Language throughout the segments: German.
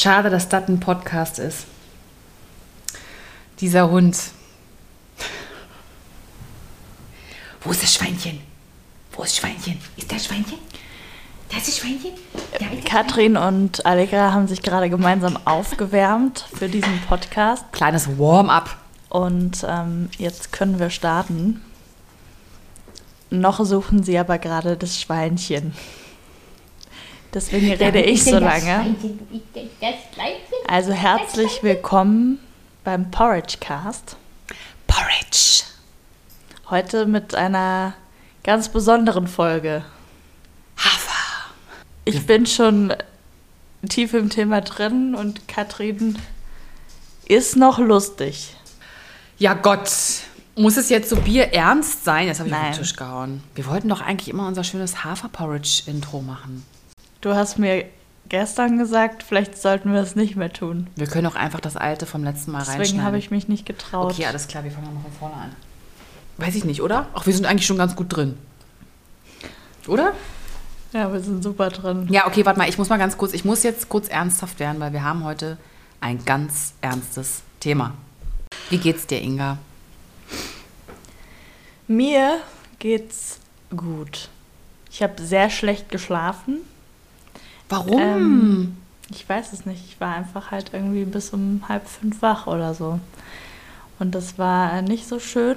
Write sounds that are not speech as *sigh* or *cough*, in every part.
Schade, dass das ein Podcast ist. Dieser Hund. Wo ist das Schweinchen? Wo ist Schweinchen? Ist das Schweinchen? Das ist Schweinchen? Da ist Katrin und Allegra haben sich gerade gemeinsam aufgewärmt für diesen Podcast. Kleines Warm-up. Und ähm, jetzt können wir starten. Noch suchen sie aber gerade das Schweinchen. Deswegen rede ich so lange. Also herzlich willkommen beim Porridge Cast. Porridge. Heute mit einer ganz besonderen Folge. Hafer. Ich bin schon tief im Thema drin und Katrin ist noch lustig. Ja Gott. Muss es jetzt so bierernst sein? Jetzt habe ich auf Nein. den Tisch gehauen. Wir wollten doch eigentlich immer unser schönes Hafer-Porridge-Intro machen. Du hast mir gestern gesagt, vielleicht sollten wir es nicht mehr tun. Wir können auch einfach das alte vom letzten Mal Deswegen reinschneiden. habe ich mich nicht getraut. Okay, alles klar, wir fangen mal von vorne an. Weiß ich nicht, oder? Ach, wir sind eigentlich schon ganz gut drin. Oder? Ja, wir sind super drin. Ja, okay, warte mal, ich muss mal ganz kurz, ich muss jetzt kurz ernsthaft werden, weil wir haben heute ein ganz ernstes Thema. Wie geht's dir, Inga? Mir geht's gut. Ich habe sehr schlecht geschlafen. Warum? Ähm, ich weiß es nicht. Ich war einfach halt irgendwie bis um halb fünf wach oder so. Und das war nicht so schön.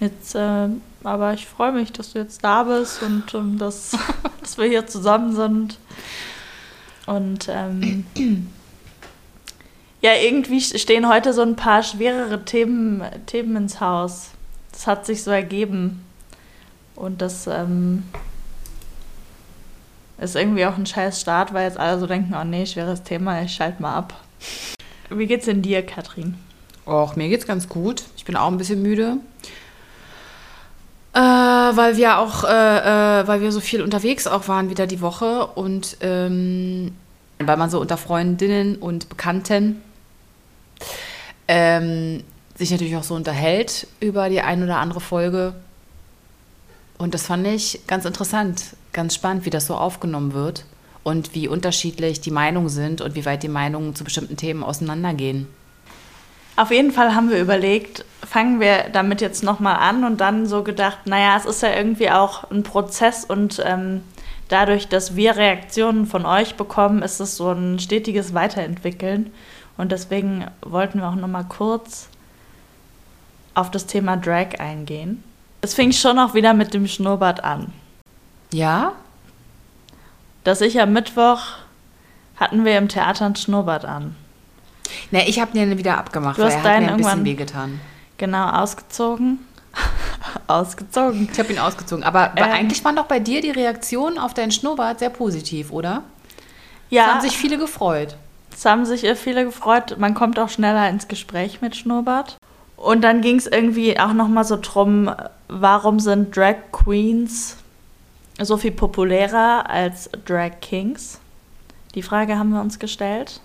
Jetzt, äh, aber ich freue mich, dass du jetzt da bist und ähm, dass, *laughs* dass wir hier zusammen sind. Und ähm, ja, irgendwie stehen heute so ein paar schwerere Themen, Themen ins Haus. Das hat sich so ergeben. Und das ähm, ist irgendwie auch ein scheiß Start, weil jetzt alle so denken, oh nee, schweres Thema, ich schalte mal ab. Wie geht's denn dir, Katrin? Och, mir geht's ganz gut. Ich bin auch ein bisschen müde. Äh, weil wir auch, äh, äh, weil wir so viel unterwegs auch waren wieder die Woche und ähm, weil man so unter Freundinnen und Bekannten ähm, sich natürlich auch so unterhält über die ein oder andere Folge. Und das fand ich ganz interessant, ganz spannend, wie das so aufgenommen wird und wie unterschiedlich die Meinungen sind und wie weit die Meinungen zu bestimmten Themen auseinandergehen. Auf jeden Fall haben wir überlegt, fangen wir damit jetzt nochmal an und dann so gedacht, naja, es ist ja irgendwie auch ein Prozess und ähm, dadurch, dass wir Reaktionen von euch bekommen, ist es so ein stetiges Weiterentwickeln. Und deswegen wollten wir auch nochmal kurz auf das Thema Drag eingehen. Es fing schon auch wieder mit dem Schnurrbart an. Ja? Dass ich am Mittwoch hatten wir im Theater ein Schnurrbart an. Ne, ich habe den wieder abgemacht, Du weil hast er hat deinen mir ein bisschen wehgetan. Genau, ausgezogen. *laughs* ausgezogen. Ich habe ihn ausgezogen. Aber Ähm. eigentlich waren doch bei dir die Reaktionen auf deinen Schnurrbart sehr positiv, oder? Es Ja, haben sich viele gefreut. es haben sich äh, viele gefreut. Man kommt auch schneller ins Gespräch mit Schnurrbart. Und dann ging es irgendwie auch nochmal so drum, warum sind Drag Queens so viel populärer als Drag Kings? Die Frage haben wir uns gestellt.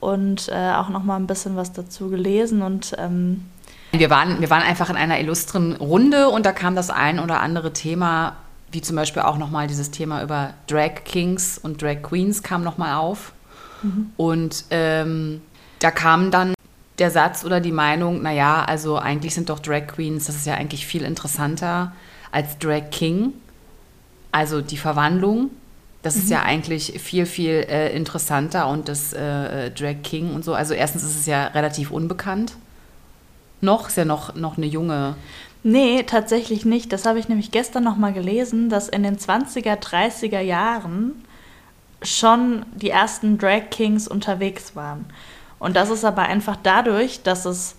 Und äh, auch nochmal ein bisschen was dazu gelesen. Und ähm, Wir waren, wir waren einfach in einer illustren Runde und da kam das ein oder andere Thema, wie zum Beispiel auch nochmal dieses Thema über Drag Kings und Drag Queens kam nochmal auf. Und ähm, da kam dann der Satz oder die Meinung, naja, also eigentlich sind doch Drag Queens, das ist ja eigentlich viel interessanter als Drag King. Also die Verwandlung, das ist ja eigentlich viel, viel äh, interessanter und das äh, Drag King und so. Also erstens ist es ja relativ unbekannt. Noch, ist ja noch, noch eine junge. Nee, tatsächlich nicht. Das habe ich nämlich gestern noch mal gelesen, dass in den 20er, 30er Jahren schon die ersten Drag Kings unterwegs waren. Und das ist aber einfach dadurch, dass es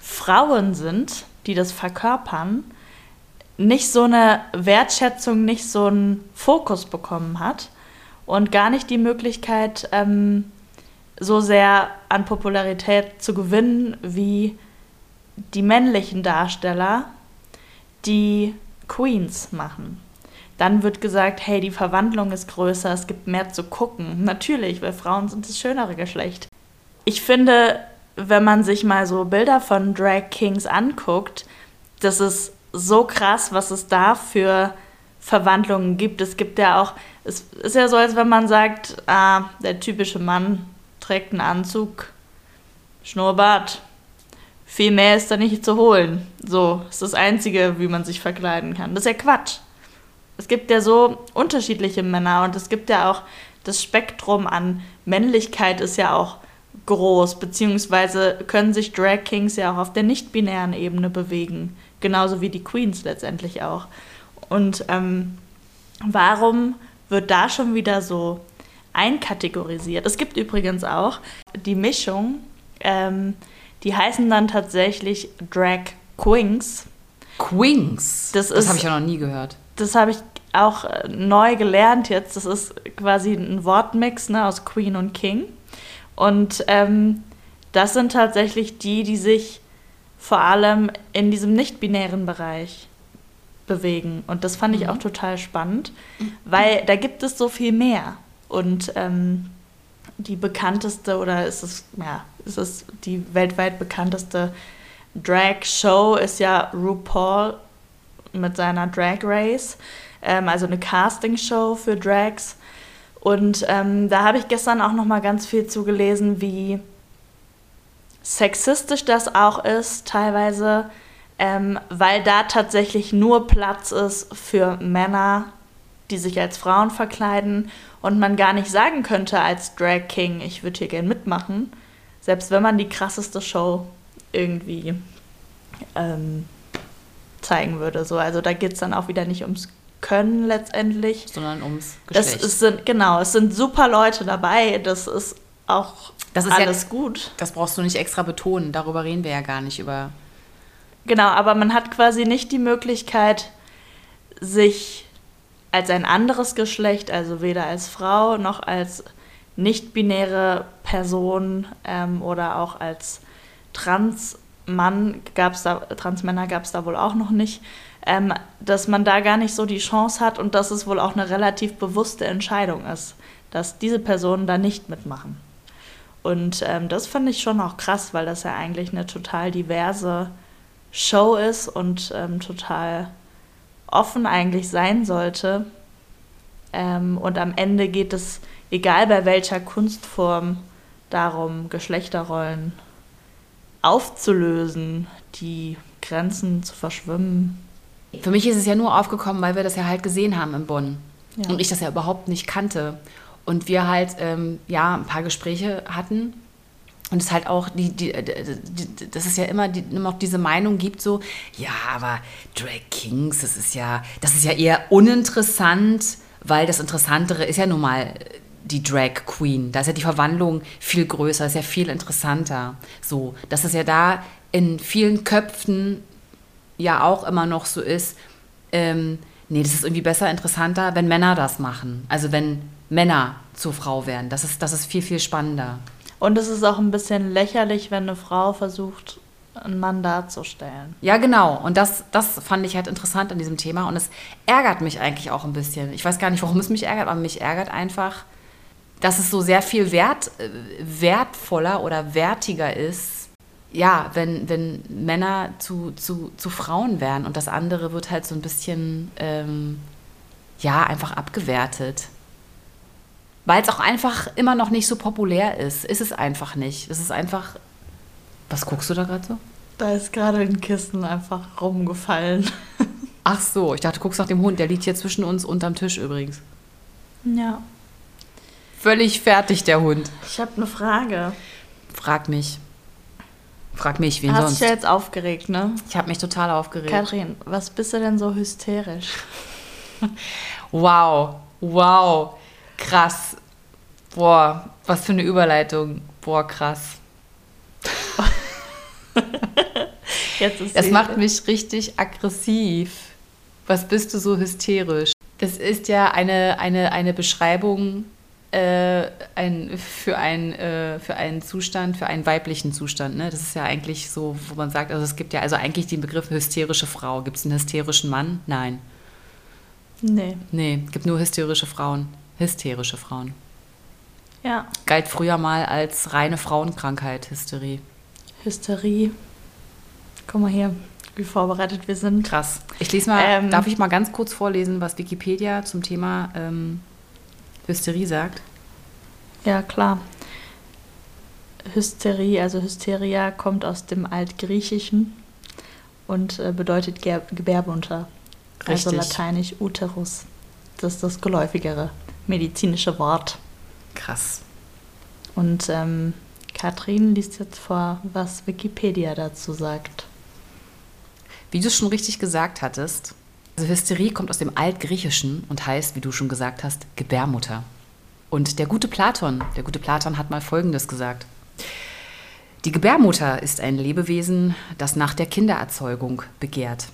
Frauen sind, die das verkörpern, nicht so eine Wertschätzung, nicht so einen Fokus bekommen hat und gar nicht die Möglichkeit, ähm, so sehr an Popularität zu gewinnen wie die männlichen Darsteller, die Queens machen. Dann wird gesagt, hey, die Verwandlung ist größer, es gibt mehr zu gucken. Natürlich, weil Frauen sind das schönere Geschlecht. Ich finde, wenn man sich mal so Bilder von Drag Kings anguckt, das ist so krass, was es da für Verwandlungen gibt. Es gibt ja auch es ist ja so, als wenn man sagt, ah, der typische Mann trägt einen Anzug, Schnurrbart. Viel mehr ist da nicht zu holen. So, ist das Einzige, wie man sich verkleiden kann. Das ist ja Quatsch. Es gibt ja so unterschiedliche Männer und es gibt ja auch das Spektrum an Männlichkeit ist ja auch groß, beziehungsweise können sich Drag Kings ja auch auf der nicht-binären Ebene bewegen. Genauso wie die Queens letztendlich auch. Und ähm, warum wird da schon wieder so einkategorisiert? Es gibt übrigens auch die Mischung, ähm, die heißen dann tatsächlich Drag Queens. Queens? Das, das habe ich ja noch nie gehört. Das habe ich auch äh, neu gelernt jetzt. Das ist quasi ein Wortmix ne, aus Queen und King. Und ähm, das sind tatsächlich die, die sich vor allem in diesem nicht-binären Bereich bewegen. Und das fand ich mhm. auch total spannend, weil da gibt es so viel mehr. Und ähm, die bekannteste oder ist es, ja, ist es die weltweit bekannteste Drag-Show ist ja RuPaul mit seiner Drag Race, ähm, also eine Casting-Show für Drags. Und ähm, da habe ich gestern auch noch mal ganz viel zugelesen, wie sexistisch das auch ist, teilweise, ähm, weil da tatsächlich nur Platz ist für Männer, die sich als Frauen verkleiden und man gar nicht sagen könnte als Drag King, ich würde hier gern mitmachen, selbst wenn man die krasseste Show irgendwie ähm, zeigen würde. So, also da geht es dann auch wieder nicht ums Können letztendlich. Sondern ums Geschlecht. Das sind, genau, es sind super Leute dabei. Das ist auch das ist alles ja, gut. Das brauchst du nicht extra betonen. Darüber reden wir ja gar nicht über. Genau, aber man hat quasi nicht die Möglichkeit, sich als ein anderes Geschlecht, also weder als Frau noch als nicht-binäre Person ähm, oder auch als Transmann gab es da, Transmänner gab es da wohl auch noch nicht, ähm, dass man da gar nicht so die Chance hat und dass es wohl auch eine relativ bewusste Entscheidung ist, dass diese Personen da nicht mitmachen. Und ähm, das fand ich schon auch krass, weil das ja eigentlich eine total diverse Show ist und ähm, total offen eigentlich sein sollte. Ähm, und am Ende geht es, egal bei welcher Kunstform, darum, Geschlechterrollen aufzulösen, die Grenzen zu verschwimmen. Für mich ist es ja nur aufgekommen, weil wir das ja halt gesehen haben in Bonn. Ja. Und ich das ja überhaupt nicht kannte. Und wir halt ähm, ja ein paar Gespräche hatten und es halt auch, die, die, die, dass es ja immer, die, immer noch diese Meinung gibt, so, ja, aber Drag Kings, das ist ja, das ist ja eher uninteressant, weil das Interessantere ist ja nun mal die Drag Queen. Da ist ja die Verwandlung viel größer, ist ja viel interessanter. So, dass es ja da in vielen Köpfen ja auch immer noch so ist, ähm, nee, das ist irgendwie besser, interessanter, wenn Männer das machen. Also wenn Männer zur Frau werden. Das ist, das ist viel, viel spannender. Und es ist auch ein bisschen lächerlich, wenn eine Frau versucht, einen Mann darzustellen. Ja, genau. Und das, das fand ich halt interessant an diesem Thema. Und es ärgert mich eigentlich auch ein bisschen. Ich weiß gar nicht, warum es mich ärgert, aber mich ärgert einfach, dass es so sehr viel wert, äh, wertvoller oder wertiger ist, ja, wenn, wenn Männer zu, zu, zu Frauen werden und das andere wird halt so ein bisschen, ähm, ja, einfach abgewertet weil es auch einfach immer noch nicht so populär ist. Ist es einfach nicht. Es ist einfach. Was guckst du da gerade so? Da ist gerade ein Kissen einfach rumgefallen. *laughs* Ach so, ich dachte, du guckst nach dem Hund. Der liegt hier zwischen uns unterm Tisch übrigens. Ja. Völlig fertig, der Hund. Ich habe eine Frage. Frag mich. Frag mich, wen Hast sonst? Hast dich ja jetzt aufgeregt, ne? Ich habe mich total aufgeregt. Kathrin, was bist du denn so hysterisch? *laughs* wow, wow. Krass. Boah, was für eine Überleitung. Boah, krass. *laughs* Jetzt ist das macht mich richtig aggressiv. Was bist du so hysterisch? Das ist ja eine, eine, eine Beschreibung äh, ein, für, ein, äh, für einen Zustand, für einen weiblichen Zustand. Ne? Das ist ja eigentlich so, wo man sagt, also es gibt ja also eigentlich den Begriff hysterische Frau. Gibt es einen hysterischen Mann? Nein. Nee. Nee, gibt nur hysterische Frauen hysterische Frauen. Ja. Galt früher mal als reine Frauenkrankheit, Hysterie. Hysterie. Guck mal hier, wie vorbereitet wir sind. Krass. Ich lese mal, ähm, darf ich mal ganz kurz vorlesen, was Wikipedia zum Thema ähm, Hysterie sagt? Ja, klar. Hysterie, also Hysteria, kommt aus dem Altgriechischen und äh, bedeutet Ger Gebärmutter. Also Richtig. lateinisch Uterus. Das ist das geläufigere medizinische Wort. Krass. Und ähm, Katrin liest jetzt vor, was Wikipedia dazu sagt. Wie du schon richtig gesagt hattest, also Hysterie kommt aus dem Altgriechischen und heißt, wie du schon gesagt hast, Gebärmutter. Und der gute Platon, der gute Platon hat mal Folgendes gesagt. Die Gebärmutter ist ein Lebewesen, das nach der Kindererzeugung begehrt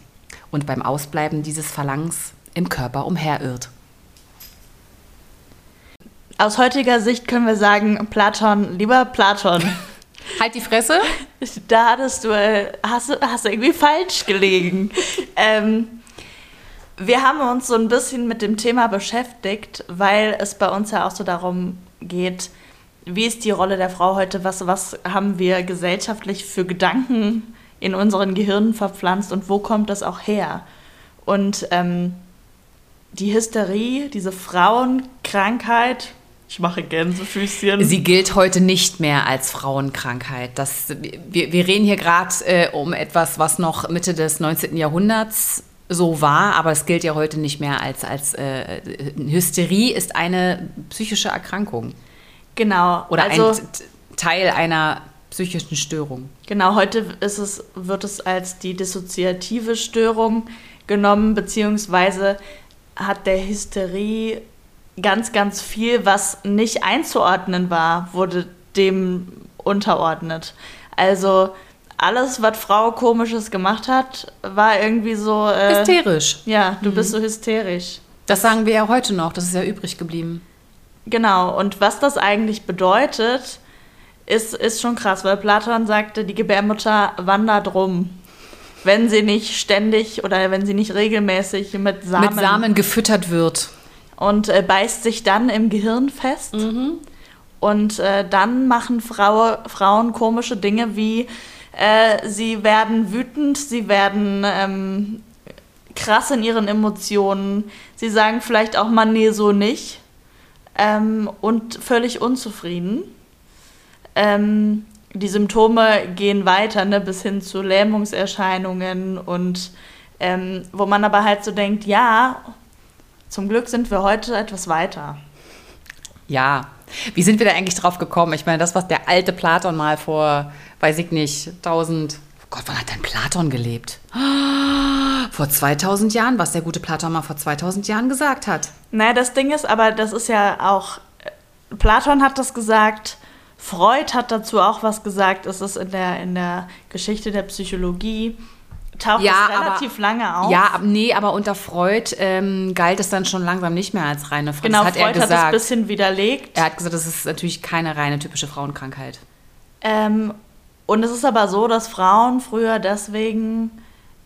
und beim Ausbleiben dieses Verlangens im Körper umherirrt. Aus heutiger Sicht können wir sagen, Platon, lieber Platon, *laughs* Halt die Fresse! da hattest du, äh, hast, du- hast du irgendwie falsch gelegen. ähm, wir haben uns so ein bisschen mit dem Thema beschäftigt, weil es bei uns ja auch so darum geht, wie ist die Rolle der Frau heute, was, was haben wir gesellschaftlich für Gedanken in unseren Gehirnen verpflanzt und wo kommt das auch her? Und ähm, die Hysterie, diese Frauenkrankheit, ich mache Gänsefüßchen. Sie gilt heute nicht mehr als Frauenkrankheit. Das, wir, wir reden hier gerade äh, um etwas, was noch Mitte des 19. Jahrhunderts so war, aber es gilt ja heute nicht mehr als, als äh, Hysterie ist eine psychische Erkrankung genau. oder also, ein Teil einer psychischen Störung. Genau, heute ist es, wird es als die dissoziative Störung genommen, beziehungsweise hat der Hysterie ganz, ganz viel, was nicht einzuordnen war, wurde dem unterordnet. Also alles, was Frau Komisches gemacht hat, war irgendwie so. Äh, Hysterisch. Ja, du bist so hysterisch. Das sagen wir ja heute noch, das ist ja übrig geblieben. Genau, und was das eigentlich bedeutet, ist, ist schon krass, weil Platon sagte, die Gebärmutter wandert rum. Wenn sie nicht ständig oder wenn sie nicht regelmäßig mit Samen, Mit Samen gefüttert wird. und äh, beißt sich dann im Gehirn fest. Und äh, dann machen Frau, Frauen komische Dinge wie äh, sie werden wütend, sie werden ähm, krass in ihren Emotionen, sie sagen vielleicht auch mal nee, so nicht ähm, und völlig unzufrieden. Ähm, die Symptome gehen weiter ne, bis hin zu Lähmungserscheinungen und ähm, wo man aber halt so denkt, ja, zum Glück sind wir heute etwas weiter. Ja. Wie sind wir da eigentlich drauf gekommen? Ich meine, das, was der alte Platon mal vor, weiß ich nicht, 1000. Oh Gott, wann hat denn Platon gelebt? *gasps* Vor 2000 Jahren, was der gute Platon mal vor 2000 Jahren gesagt hat. Naja, das Ding ist aber, das ist ja auch, Platon hat das gesagt, Freud hat dazu auch was gesagt, es ist in der, in der Geschichte der Psychologie, taucht Ja, es relativ aber- lange auf. Ja, nee, aber unter Freud ähm, galt es dann schon langsam nicht mehr als reine Frau. genau, das hat Freud er hat es ein bisschen widerlegt. er hat gesagt, das ist natürlich keine reine typische Frauenkrankheit. Ähm, und es ist aber so, dass Frauen früher deswegen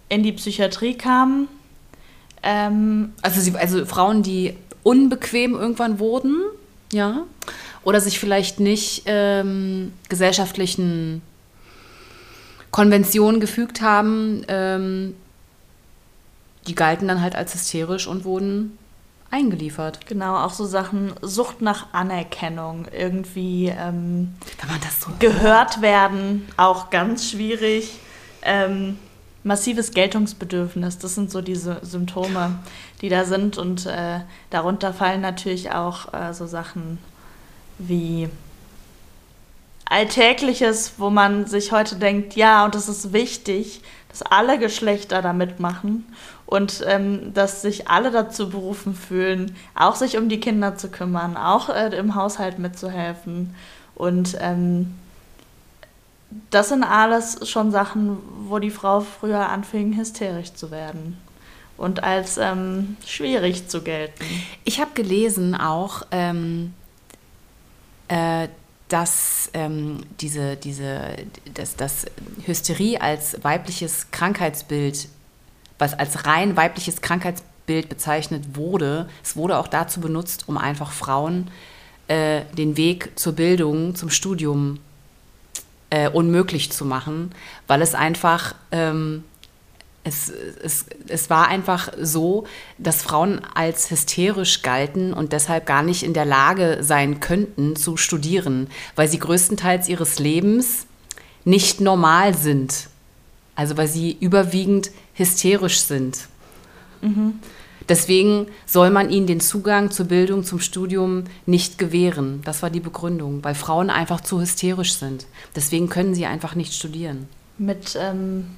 in die Psychiatrie kamen. Ähm, Also, sie, also Frauen, die unbequem irgendwann wurden, ja, oder sich vielleicht nicht ähm, gesellschaftlichen Konventionen gefügt haben, ähm, die galten dann halt als hysterisch und wurden eingeliefert. genau, auch so Sachen, Sucht nach Anerkennung, irgendwie ähm, Wenn man das so gehört werden, auch ganz schwierig. Ähm, massives Geltungsbedürfnis, das sind so diese Symptome, die da sind. Und äh, darunter fallen natürlich auch äh, so Sachen wie Alltägliches, wo man sich heute denkt, ja, und es ist wichtig, dass alle Geschlechter da mitmachen und ähm, dass sich alle dazu berufen fühlen, auch sich um die Kinder zu kümmern, auch äh, im Haushalt mitzuhelfen. Und ähm, das sind alles schon Sachen, wo die Frau früher anfing, hysterisch zu werden und als ähm, schwierig zu gelten. Ich habe gelesen auch, ähm, äh, dass ähm, diese, diese, dass, dass Hysterie als weibliches Krankheitsbild, was als rein weibliches Krankheitsbild bezeichnet wurde, es wurde auch dazu benutzt, um einfach Frauen äh, den Weg zur Bildung, zum Studium äh, unmöglich zu machen, weil es einfach ähm, es, es, es war einfach so, dass Frauen als hysterisch galten und deshalb gar nicht in der Lage sein könnten zu studieren, weil sie größtenteils ihres Lebens nicht normal sind. Also weil sie überwiegend hysterisch sind. Mhm. Deswegen soll man ihnen den Zugang zur Bildung, zum Studium nicht gewähren. Das war die Begründung, weil Frauen einfach zu hysterisch sind. Deswegen können sie einfach nicht studieren. Mit, ähm,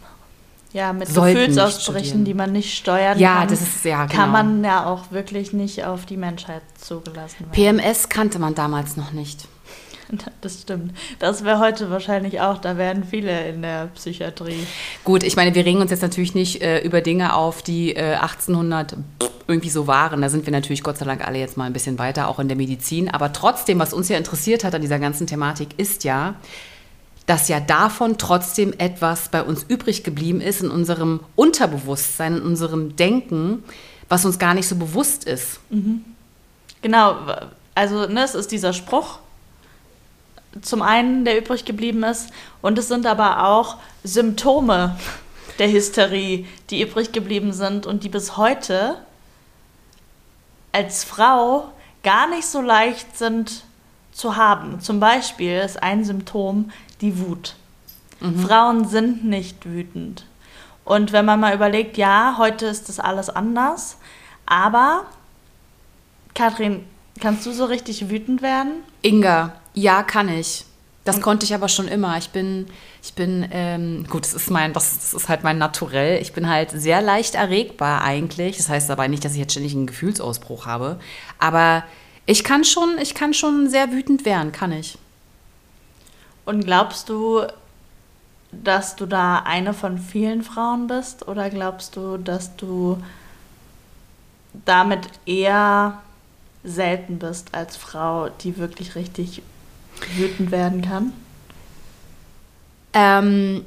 ja, mit Gefühlsausbrüchen, die man nicht steuern ja, kann, das ist, ja, genau. kann man ja auch wirklich nicht auf die Menschheit zugelassen werden. PMS kannte man damals noch nicht. Das stimmt. Das wäre heute wahrscheinlich auch, da wären viele in der Psychiatrie. Gut, ich meine, wir regen uns jetzt natürlich nicht äh, über Dinge auf, die äh, 1800 irgendwie so waren. Da sind wir natürlich Gott sei Dank alle jetzt mal ein bisschen weiter, auch in der Medizin. Aber trotzdem, was uns ja interessiert hat an dieser ganzen Thematik, ist ja, dass ja davon trotzdem etwas bei uns übrig geblieben ist in unserem Unterbewusstsein, in unserem Denken, was uns gar nicht so bewusst ist. Mhm. Genau, also ne, es ist dieser Spruch, zum einen, der übrig geblieben ist. Und es sind aber auch Symptome der Hysterie, die übrig geblieben sind und die bis heute als Frau gar nicht so leicht sind zu haben. Zum Beispiel ist ein Symptom die Wut. Mhm. Frauen sind nicht wütend. Und wenn man mal überlegt, ja, heute ist das alles anders, aber Kathrin, kannst du so richtig wütend werden? Inga, ja, kann ich. Das Und konnte ich aber schon immer. Ich bin, ich bin, ähm, gut, das ist mein, das, das, ist halt mein Naturell. Ich bin halt sehr leicht erregbar eigentlich. Das heißt aber nicht, dass ich jetzt ständig einen Gefühlsausbruch habe. Aber ich kann schon, ich kann schon sehr wütend werden, kann ich. Und glaubst du, dass du da eine von vielen Frauen bist? Oder glaubst du, dass du damit eher selten bist als Frau, die wirklich richtig wütend werden kann? Ähm,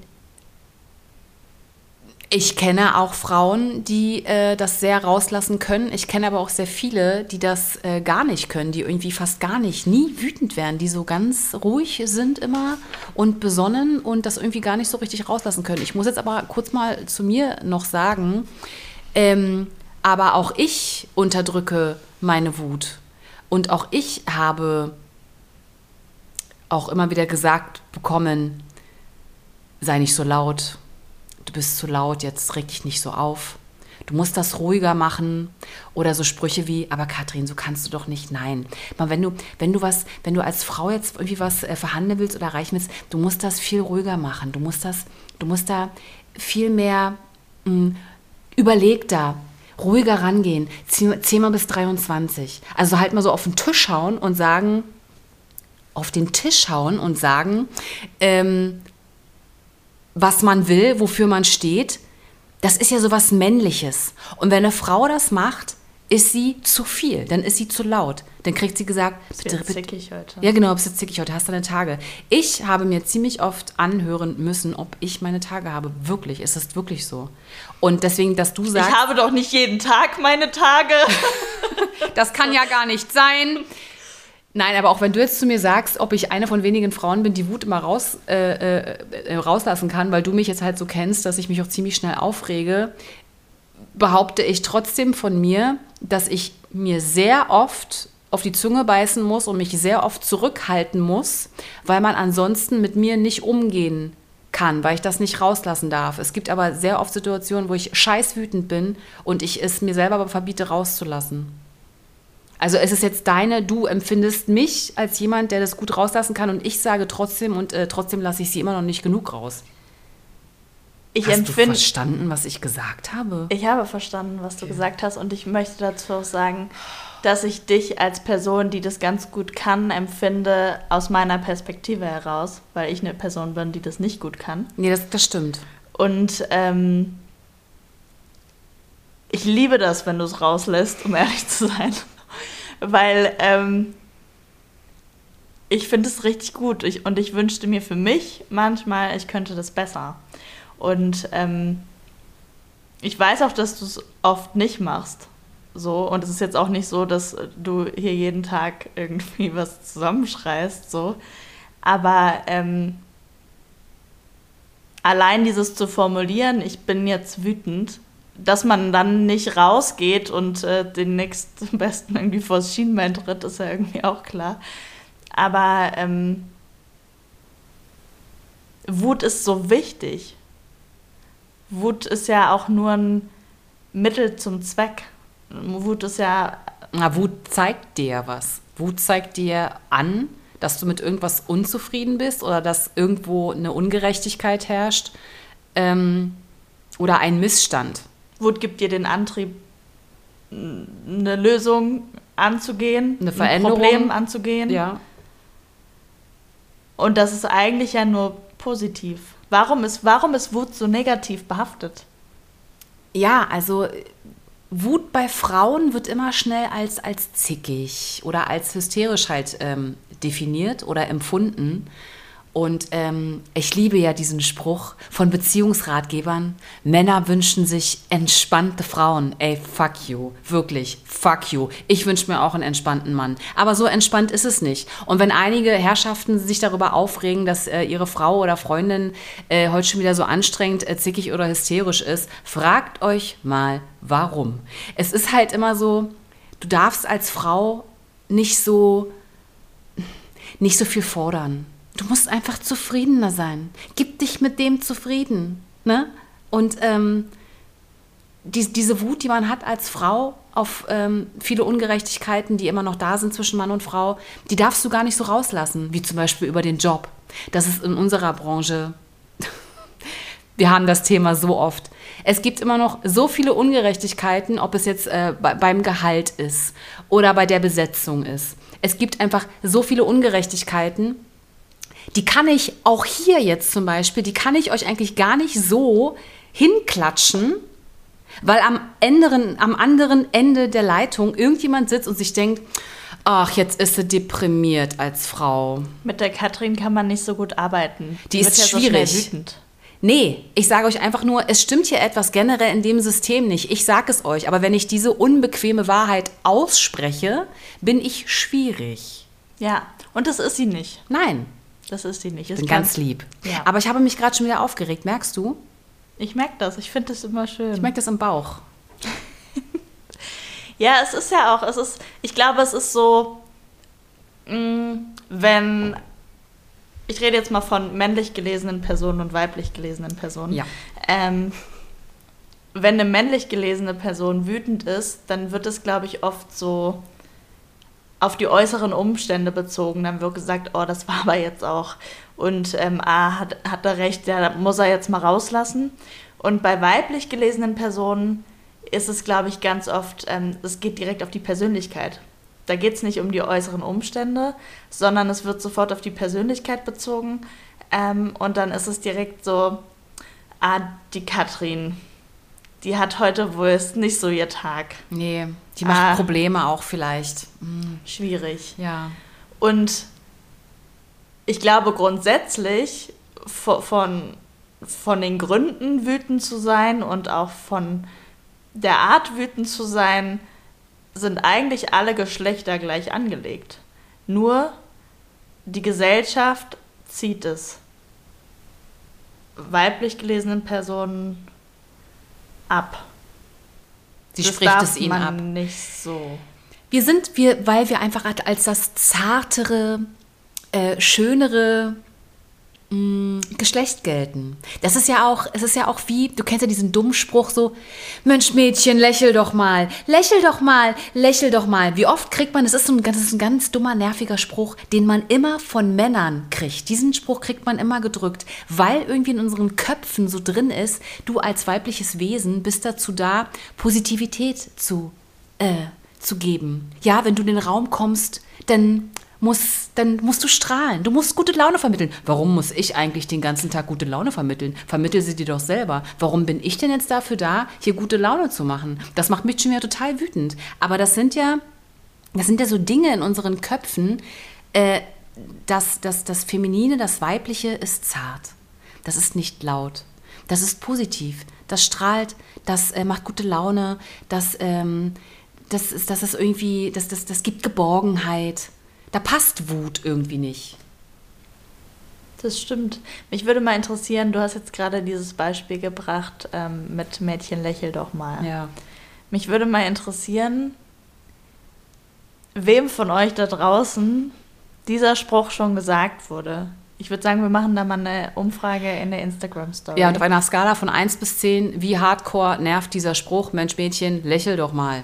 ich kenne auch Frauen, die äh, das sehr rauslassen können. Ich kenne aber auch sehr viele, die das äh, gar nicht können, die irgendwie fast gar nicht, nie wütend werden, die so ganz ruhig sind immer und besonnen und das irgendwie gar nicht so richtig rauslassen können. Ich muss jetzt aber kurz mal zu mir noch sagen, ähm, aber auch ich unterdrücke meine Wut und auch ich habe auch immer wieder gesagt bekommen, sei nicht so laut, du bist zu laut, jetzt reg dich nicht so auf. Du musst das ruhiger machen oder so Sprüche wie, aber Katrin, so kannst du doch nicht. Nein. Mal, wenn du, wenn du was, wenn du als Frau jetzt irgendwie was äh, verhandeln willst oder erreichen willst, du musst das viel ruhiger machen. Du musst das, du musst da viel mehr mh, hm, überlegter, ruhiger rangehen. Zehn mal bis 23. Also halt mal so auf den Tisch hauen und sagen, auf den Tisch hauen und sagen, ähm, was man will, wofür man steht, das ist ja so was Männliches. Und wenn eine Frau das macht, ist sie zu viel, dann ist sie zu laut. Dann kriegt sie gesagt, bitte, bitte. zickig heute. Ja, genau, bist du zickig heute, hast deine Tage. Ich habe mir ziemlich oft anhören müssen, ob ich meine Tage habe. Wirklich, ist das wirklich so? Und deswegen, dass du sagst. Ich habe doch nicht jeden Tag meine Tage. *laughs* das kann ja gar nicht sein. Nein, aber auch wenn du jetzt zu mir sagst, ob ich eine von wenigen Frauen bin, die Wut immer raus, äh, äh, rauslassen kann, weil du mich jetzt halt so kennst, dass ich mich auch ziemlich schnell aufrege, behaupte ich trotzdem von mir, dass ich mir sehr oft auf die Zunge beißen muss und mich sehr oft zurückhalten muss, weil man ansonsten mit mir nicht umgehen kann, weil ich das nicht rauslassen darf. Es gibt aber sehr oft Situationen, wo ich scheiß wütend bin und ich es mir selber aber verbiete rauszulassen. Also es ist jetzt deine, du empfindest mich als jemand, der das gut rauslassen kann und ich sage trotzdem und äh, trotzdem lasse ich sie immer noch nicht genug raus. Ich hast du verstanden, was ich gesagt habe? Ich habe verstanden, was du okay. gesagt hast und ich möchte dazu auch sagen, dass ich dich als Person, die das ganz gut kann, empfinde aus meiner Perspektive heraus, weil ich eine Person bin, die das nicht gut kann. Nee, das, das stimmt. Und ähm, ich liebe das, wenn du es rauslässt, um ehrlich zu sein weil ähm, ich finde es richtig gut ich, und ich wünschte mir für mich manchmal, ich könnte das besser. Und ähm, ich weiß auch, dass du es oft nicht machst. So, und es ist jetzt auch nicht so, dass du hier jeden Tag irgendwie *laughs* was zusammenschreist, so. Aber ähm, allein dieses zu formulieren, ich bin jetzt wütend, dass man dann nicht rausgeht und äh, den nächsten *laughs* Besten irgendwie vors Schienbein tritt, ist ja irgendwie auch klar. Aber ähm, Wut ist so wichtig. Wut ist ja auch nur ein Mittel zum Zweck. Wut ist ja. Na, Wut zeigt dir was. Wut zeigt dir an, dass du mit irgendwas unzufrieden bist oder dass irgendwo eine Ungerechtigkeit herrscht ähm, oder ein Missstand. Wut gibt dir den Antrieb, eine Lösung anzugehen, eine Veränderung. ein Problem anzugehen. Ja. Und das ist eigentlich ja nur positiv. Warum ist, warum ist Wut so negativ behaftet? Ja, also Wut bei Frauen wird immer schnell als, als zickig oder als hysterisch halt ähm, definiert oder empfunden. Und ähm, ich liebe ja diesen Spruch von Beziehungsratgebern. Männer wünschen sich entspannte Frauen. Ey, fuck you. Wirklich, fuck you. Ich wünsche mir auch einen entspannten Mann. Aber so entspannt ist es nicht. Und wenn einige Herrschaften sich darüber aufregen, dass äh, ihre Frau oder Freundin äh, heute schon wieder so anstrengend, äh, zickig oder hysterisch ist, fragt euch mal, warum. Es ist halt immer so, du darfst als Frau nicht so, nicht so viel fordern Du musst einfach zufriedener sein. Gib dich mit dem zufrieden. Ne? Und ähm, die, diese Wut, die man hat als Frau auf ähm, viele Ungerechtigkeiten, die immer noch da sind zwischen Mann und Frau, die darfst du gar nicht so rauslassen, wie zum Beispiel über den Job. Das ist in unserer Branche, *laughs* wir haben das Thema so oft. Es gibt immer noch so viele Ungerechtigkeiten, ob es jetzt äh, beim Gehalt ist oder bei der Besetzung ist. Es gibt einfach so viele Ungerechtigkeiten, die kann ich auch hier jetzt zum Beispiel, die kann ich euch eigentlich gar nicht so hinklatschen, weil am anderen, am anderen Ende der Leitung irgendjemand sitzt und sich denkt, ach, jetzt ist sie deprimiert als Frau. Mit der Katrin kann man nicht so gut arbeiten. Die, die ist ja schwierig. So wütend. Nee, ich sage euch einfach nur, es stimmt hier etwas generell in dem System nicht. Ich sage es euch, aber wenn ich diese unbequeme Wahrheit ausspreche, bin ich schwierig. Ja, und das ist sie nicht. Nein, das ist sie nicht. Ich bin ganz lieb. Ja. Aber ich habe mich gerade schon wieder aufgeregt, merkst du? Ich merke das. Ich finde das immer schön. Ich merke das im Bauch. *laughs* ja, es ist ja auch, es ist, ich glaube, es ist so, mh, mm, wenn, ich rede jetzt mal von männlich gelesenen Personen und weiblich gelesenen Personen. Ja. Ähm, wenn eine männlich gelesene Person wütend ist, dann wird es, glaube ich, oft so auf die äußeren Umstände bezogen. Dann wird gesagt, oh, das war aber jetzt auch. Und ähm, ah, hat, hat er recht, ja, muss er jetzt mal rauslassen. Und bei weiblich gelesenen Personen ist es, glaube ich, ganz oft, ähm, es geht direkt auf die Persönlichkeit. Da geht es nicht um die äußeren Umstände, sondern es wird sofort auf die Persönlichkeit bezogen. Ähm, und dann ist es direkt so, ah, die Katrin, die hat heute wohl nicht so ihr Tag. Nee, die macht ah, Probleme auch vielleicht. Hm. Schwierig. Ja. Und ich glaube grundsätzlich von, von den Gründen wütend zu sein und auch von der Art wütend zu sein, sind eigentlich alle Geschlechter gleich angelegt. Nur die Gesellschaft zieht es weiblich gelesenen Personen ab. Sie das spricht es ihnen ab. Nicht so. Wir sind, wir, weil wir einfach als das zartere, äh, schönere mh, Geschlecht gelten. Das ist ja auch, es ist ja auch wie, du kennst ja diesen dummen Spruch so, Mensch Mädchen, lächel doch mal, lächel doch mal, lächel doch mal. Wie oft kriegt man, das ist, so ein, das ist ein ganz dummer, nerviger Spruch, den man immer von Männern kriegt. Diesen Spruch kriegt man immer gedrückt, weil irgendwie in unseren Köpfen so drin ist, du als weibliches Wesen bist dazu da, Positivität zu, äh, zu geben. Ja, wenn du in den Raum kommst, dann muss, dann musst du strahlen. Du musst gute Laune vermitteln. Warum muss ich eigentlich den ganzen Tag gute Laune vermitteln? Vermittel sie dir doch selber. Warum bin ich denn jetzt dafür da, hier gute Laune zu machen? Das macht mich schon wieder total wütend. Aber das sind ja, das sind ja so Dinge in unseren Köpfen, äh, dass das, das Feminine, das Weibliche ist zart. Das ist nicht laut. Das ist positiv. Das strahlt, das äh, macht gute Laune, das, ähm, das, ist, das ist irgendwie, das, das, das gibt Geborgenheit. Da passt Wut irgendwie nicht. Das stimmt. Mich würde mal interessieren, du hast jetzt gerade dieses Beispiel gebracht ähm, mit Mädchen lächel doch mal. Ja. Mich würde mal interessieren, wem von euch da draußen dieser Spruch schon gesagt wurde. Ich würde sagen, wir machen da mal eine Umfrage in der Instagram-Story. Ja, und auf einer Skala von 1 bis 10, wie hardcore nervt dieser Spruch, Mensch, Mädchen, lächel doch mal.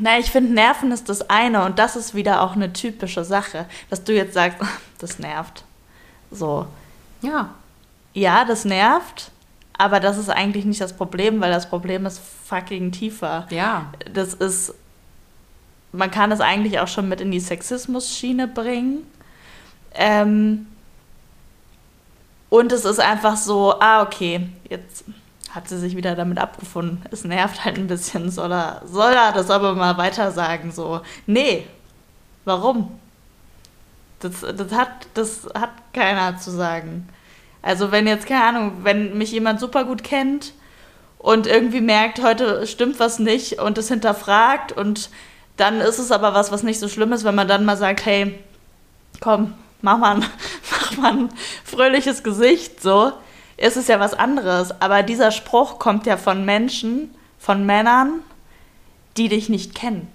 Na, ich finde, Nerven ist das eine und das ist wieder auch eine typische Sache, dass du jetzt sagst, *laughs* das nervt. So. Ja. Ja, das nervt, aber das ist eigentlich nicht das Problem, weil das Problem ist fucking tiefer. Ja. Das ist, man kann es eigentlich auch schon mit in die Sexismus-Schiene bringen. Ähm, und es ist einfach so, ah, okay, jetzt hat sie sich wieder damit abgefunden. Es nervt halt ein bisschen, soll er, soll er das aber mal weiter sagen, so, nee, warum? Das, das, hat, das hat keiner zu sagen. Also wenn jetzt, keine Ahnung, wenn mich jemand super gut kennt und irgendwie merkt, heute stimmt was nicht und es hinterfragt und dann ist es aber was, was nicht so schlimm ist, wenn man dann mal sagt, hey, komm, mach mal ein, *laughs* mach mal ein fröhliches Gesicht, so, ist es ja was anderes. Aber dieser Spruch kommt ja von Menschen, von Männern, die dich nicht kennen.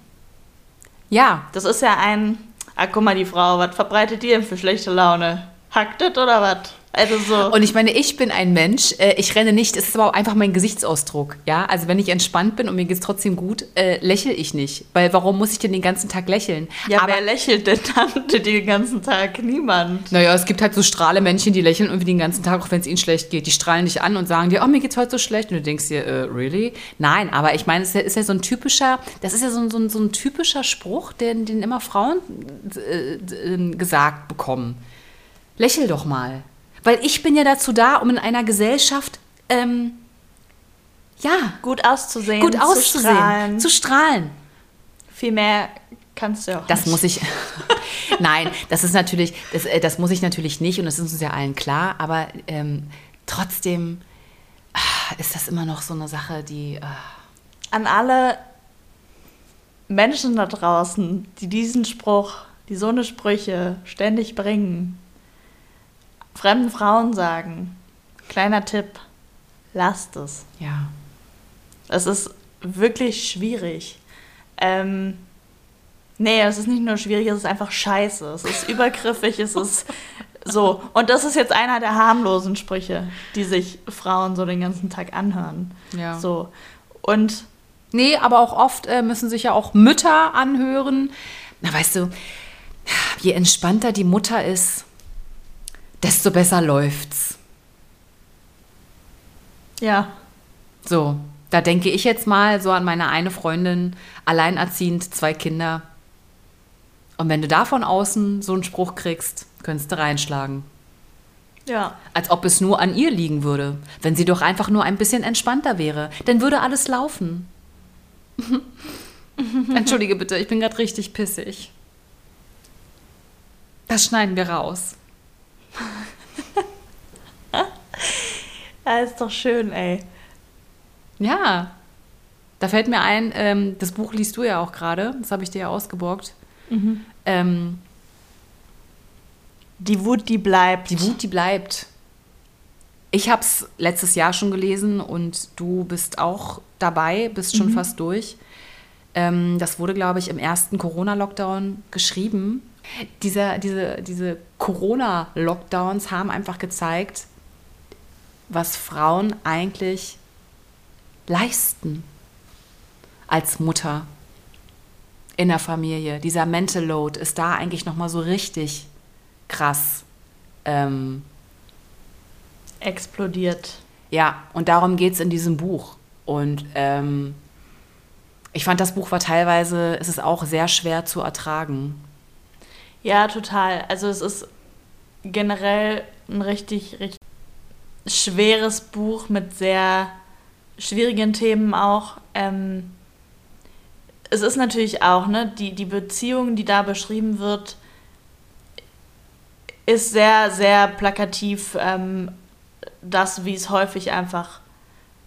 Ja. Das ist ja ein, ah, guck mal, die Frau, was verbreitet die denn für schlechte Laune? Das oder was? Also so. Und ich meine, ich bin ein Mensch, äh, ich renne nicht, es ist aber auch einfach mein Gesichtsausdruck. Ja, also wenn ich entspannt bin und mir geht es trotzdem gut, äh, lächle ich nicht. Weil warum muss ich denn den ganzen Tag lächeln? Ja, aber wer lächelt denn dann *laughs* den ganzen Tag? Niemand. Naja, es gibt halt so Strahlemännchen, die lächeln irgendwie den ganzen Tag, auch wenn es ihnen schlecht geht. Die strahlen dich an und sagen dir, oh, mir geht's heute so schlecht. Und du denkst dir, äh, really? Nein, aber ich meine, es ist ja, ist ja so ein typischer, das ist ja so ein, so ein, so ein typischer Spruch, den, den immer Frauen äh, äh, gesagt bekommen. Lächel doch mal. Weil ich bin ja dazu da, um in einer Gesellschaft, ähm, ja, Gut auszusehen. gut zu auszusehen, strahlen. zu strahlen. Viel mehr kannst du auch Das nicht. muss ich. *laughs* Nein, das ist natürlich, das, äh, das muss ich natürlich nicht und das ist uns ja allen klar, aber ähm, trotzdem ah, ist das immer noch so eine Sache, die. ah, An alle Menschen da draußen, die diesen Spruch, die so eine Sprüche ständig bringen, fremden Frauen sagen, kleiner Tipp, lasst es. ja. Es ist wirklich schwierig. Ähm, nee, es ist nicht nur schwierig, es ist einfach scheiße. Es ist übergriffig, es ist so. Und das ist jetzt einer der harmlosen Sprüche, die sich Frauen so den ganzen Tag anhören. Ja. So. Und Nee, aber auch oft äh, müssen sich ja auch Mütter anhören. Na, weißt du, je entspannter die Mutter ist, desto besser läuft's. ja, So, da denke ich jetzt mal so an meine eine Freundin, alleinerziehend, zwei Kinder. Und wenn du da von außen so einen Spruch kriegst, könntest du reinschlagen. ja. Als ob es nur an ihr liegen würde. Wenn sie doch einfach nur ein bisschen entspannter wäre, dann würde alles laufen. *laughs* Entschuldige bitte, ich bin gerade richtig pissig. Das schneiden wir raus. *laughs* Ja, ist doch schön, ey. Ja. Da fällt mir ein, ähm, das Buch liest du ja auch gerade, das habe ich dir ja ausgeborgt. Ähm, Die Wut, die bleibt. Die Wut, die bleibt. Ich habe es letztes Jahr schon gelesen und du bist auch dabei, bist schon fast durch. Ähm, das wurde, glaube ich, im ersten Corona-Lockdown geschrieben. Dieser, diese diese Corona-Lockdowns haben einfach gezeigt, was Frauen eigentlich leisten als Mutter in der Familie. Dieser Mental Load ist da eigentlich noch mal so richtig krass. Ähm, Explodiert. ja, und darum geht es in diesem Buch. Und ähm, ich fand, das Buch war teilweise, es ist auch sehr schwer zu ertragen. Ja, total. Also es ist generell ein richtig, richtig schweres Buch mit sehr schwierigen Themen auch. Ähm, es ist natürlich auch, ne, die, die Beziehung, die da beschrieben wird, ist sehr, sehr plakativ ähm, das, wie es häufig einfach,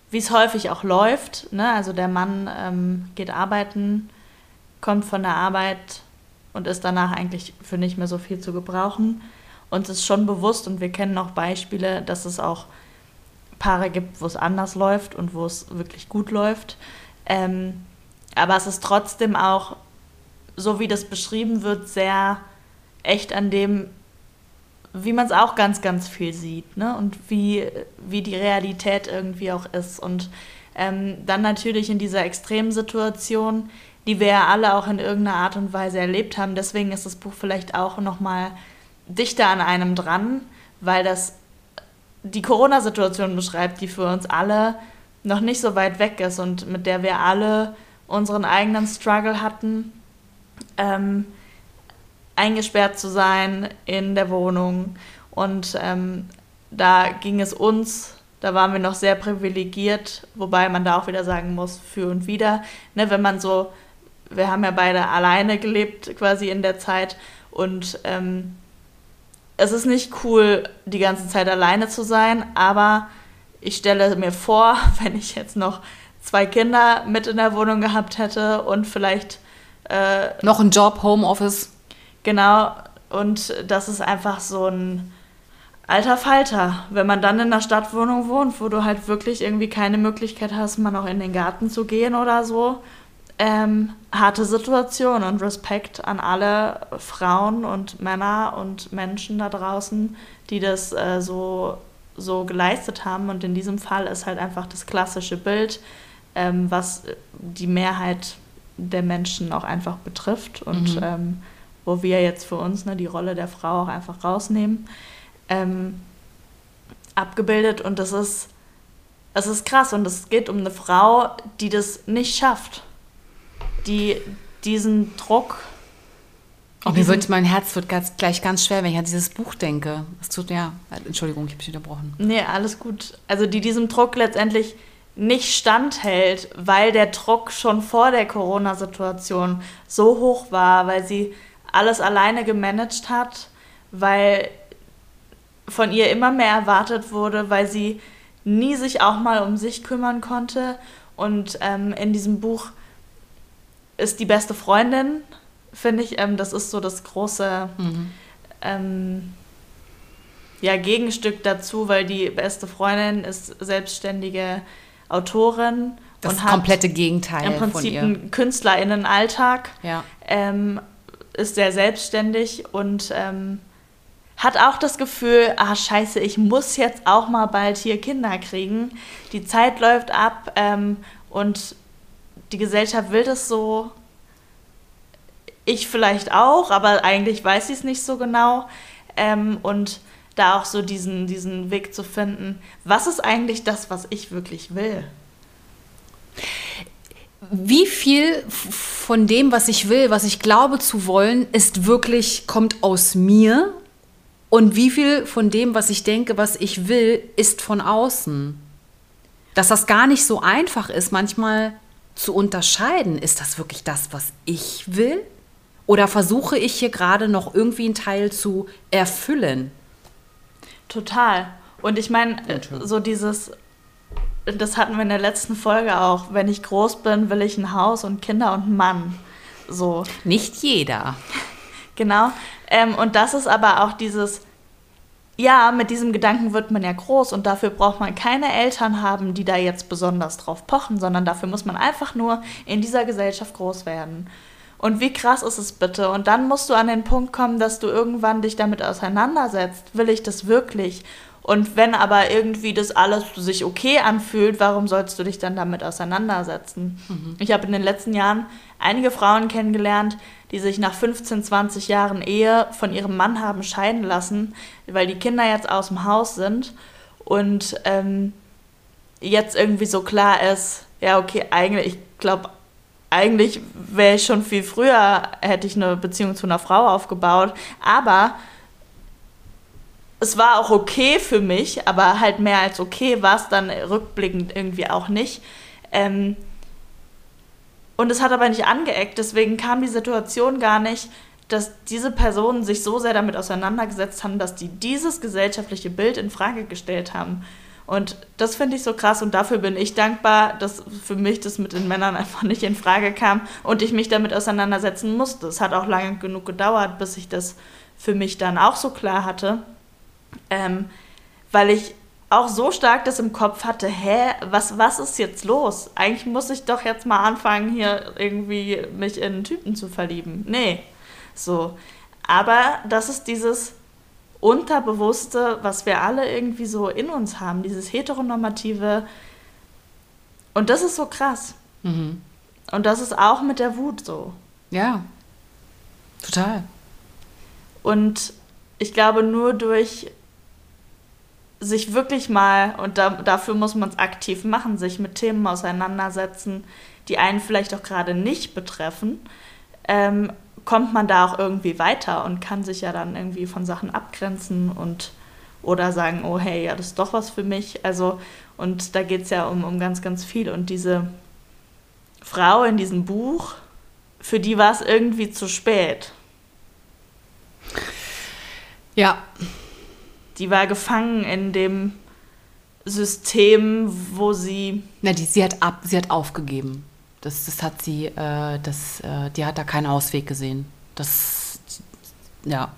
wie es häufig auch läuft. Ne? Also der Mann ähm, geht arbeiten, kommt von der Arbeit und ist danach eigentlich für nicht mehr so viel zu gebrauchen. uns ist schon bewusst und wir kennen auch Beispiele, dass es auch Paare gibt, wo es anders läuft und wo es wirklich gut läuft. Ähm, aber es ist trotzdem auch, so wie das beschrieben wird, sehr echt an dem, wie man es auch ganz, ganz viel sieht ne? und wie, wie die Realität irgendwie auch ist. Und ähm, dann natürlich in dieser Extremsituation, die wir ja alle auch in irgendeiner Art und Weise erlebt haben. Deswegen ist das Buch vielleicht auch nochmal dichter an einem dran, weil das die Corona-Situation beschreibt, die für uns alle noch nicht so weit weg ist und mit der wir alle unseren eigenen Struggle hatten, ähm, eingesperrt zu sein in der Wohnung. Und ähm, da ging es uns, da waren wir noch sehr privilegiert, wobei man da auch wieder sagen muss, für und wieder, ne, wenn man so, wir haben ja beide alleine gelebt quasi in der Zeit und ähm, es ist nicht cool, die ganze Zeit alleine zu sein, aber ich stelle mir vor, *laughs* wenn ich jetzt noch zwei Kinder mit in der Wohnung gehabt hätte und vielleicht äh, noch ein Job, Homeoffice. Genau, und das ist einfach so ein alter Falter, wenn man dann in einer Stadtwohnung wohnt, wo du halt wirklich irgendwie keine Möglichkeit hast, mal noch in den Garten zu gehen oder so ähm, harte Situation und Respekt an alle Frauen und Männer und Menschen da draußen, die das äh, so, so geleistet haben. Und in diesem Fall ist halt einfach das klassische Bild, ähm, was die Mehrheit der Menschen auch einfach betrifft und mhm. ähm, wo wir jetzt für uns ne, die Rolle der Frau auch einfach rausnehmen, ähm, abgebildet. Und das ist, es ist krass und es geht um eine Frau, die das nicht schafft die diesen Druck. Oh, mir wird, mein Herz wird ganz, gleich ganz schwer, wenn ich an dieses Buch denke. Es tut, ja, Entschuldigung, ich habe dich unterbrochen. Nee, alles gut. Also die diesem Druck letztendlich nicht standhält, weil der Druck schon vor der Corona-Situation so hoch war, weil sie alles alleine gemanagt hat, weil von ihr immer mehr erwartet wurde, weil sie nie sich auch mal um sich kümmern konnte. Und ähm, in diesem Buch ist die beste Freundin, finde ich. Ähm, das ist so das große mhm. ähm, ja, Gegenstück dazu, weil die beste Freundin ist selbstständige Autorin. Das und hat komplette Gegenteil im Prinzip von ihr. einen KünstlerInnen-Alltag. Ja. Ähm, ist sehr selbstständig und ähm, hat auch das Gefühl, ah scheiße, ich muss jetzt auch mal bald hier Kinder kriegen. Die Zeit läuft ab ähm, und die Gesellschaft will das so. Ich vielleicht auch, aber eigentlich weiß sie es nicht so genau. Ähm, und da auch so diesen, diesen Weg zu finden, was ist eigentlich das, was ich wirklich will? Wie viel von dem, was ich will, was ich glaube zu wollen, ist wirklich, kommt aus mir? Und wie viel von dem, was ich denke, was ich will, ist von außen? Dass das gar nicht so einfach ist, manchmal zu unterscheiden, ist das wirklich das, was ich will? Oder versuche ich hier gerade noch irgendwie einen Teil zu erfüllen? Total. Und ich meine, so dieses, das hatten wir in der letzten Folge auch, wenn ich groß bin, will ich ein Haus und Kinder und einen Mann. So. Nicht jeder. *laughs* Genau. Ähm, und das ist aber auch dieses, ja, mit diesem Gedanken wird man ja groß und dafür braucht man keine Eltern haben, die da jetzt besonders drauf pochen, sondern dafür muss man einfach nur in dieser Gesellschaft groß werden. Und wie krass ist es bitte? Und dann musst du an den Punkt kommen, dass du irgendwann dich damit auseinandersetzt. Will ich das wirklich? Und wenn aber irgendwie das alles sich okay anfühlt, warum sollst du dich dann damit auseinandersetzen? Mhm. Ich habe in den letzten Jahren einige Frauen kennengelernt, die sich nach 15, 20 Jahren Ehe von ihrem Mann haben scheiden lassen, weil die Kinder jetzt aus dem Haus sind und ähm, jetzt irgendwie so klar ist, ja, okay, eigentlich, ich glaube, eigentlich wäre ich schon viel früher, hätte ich eine Beziehung zu einer Frau aufgebaut, aber es war auch okay für mich, aber halt mehr als okay war es dann rückblickend irgendwie auch nicht. Ähm, und es hat aber nicht angeeckt, deswegen kam die Situation gar nicht, dass diese Personen sich so sehr damit auseinandergesetzt haben, dass die dieses gesellschaftliche Bild in Frage gestellt haben. Und das finde ich so krass und dafür bin ich dankbar, dass für mich das mit den Männern einfach nicht in Frage kam und ich mich damit auseinandersetzen musste. Es hat auch lange genug gedauert, bis ich das für mich dann auch so klar hatte, ähm, weil ich auch so stark das im Kopf hatte, hä, was, was ist jetzt los? Eigentlich muss ich doch jetzt mal anfangen, hier irgendwie mich in einen Typen zu verlieben. Nee, so. Aber das ist dieses Unterbewusste, was wir alle irgendwie so in uns haben, dieses heteronormative. Und das ist so krass. Mhm. Und das ist auch mit der Wut so. Ja, total. Und ich glaube, nur durch sich wirklich mal, und da, dafür muss man es aktiv machen, sich mit Themen auseinandersetzen, die einen vielleicht auch gerade nicht betreffen, ähm, kommt man da auch irgendwie weiter und kann sich ja dann irgendwie von Sachen abgrenzen und oder sagen, oh hey, ja, das ist doch was für mich. Also, und da geht es ja um, um ganz, ganz viel. Und diese Frau in diesem Buch, für die war es irgendwie zu spät. Ja, die war gefangen in dem System, wo sie. Na, die, sie hat ab, sie hat aufgegeben. Das, das hat sie, äh, das, äh, die hat da keinen Ausweg gesehen. Das, ja.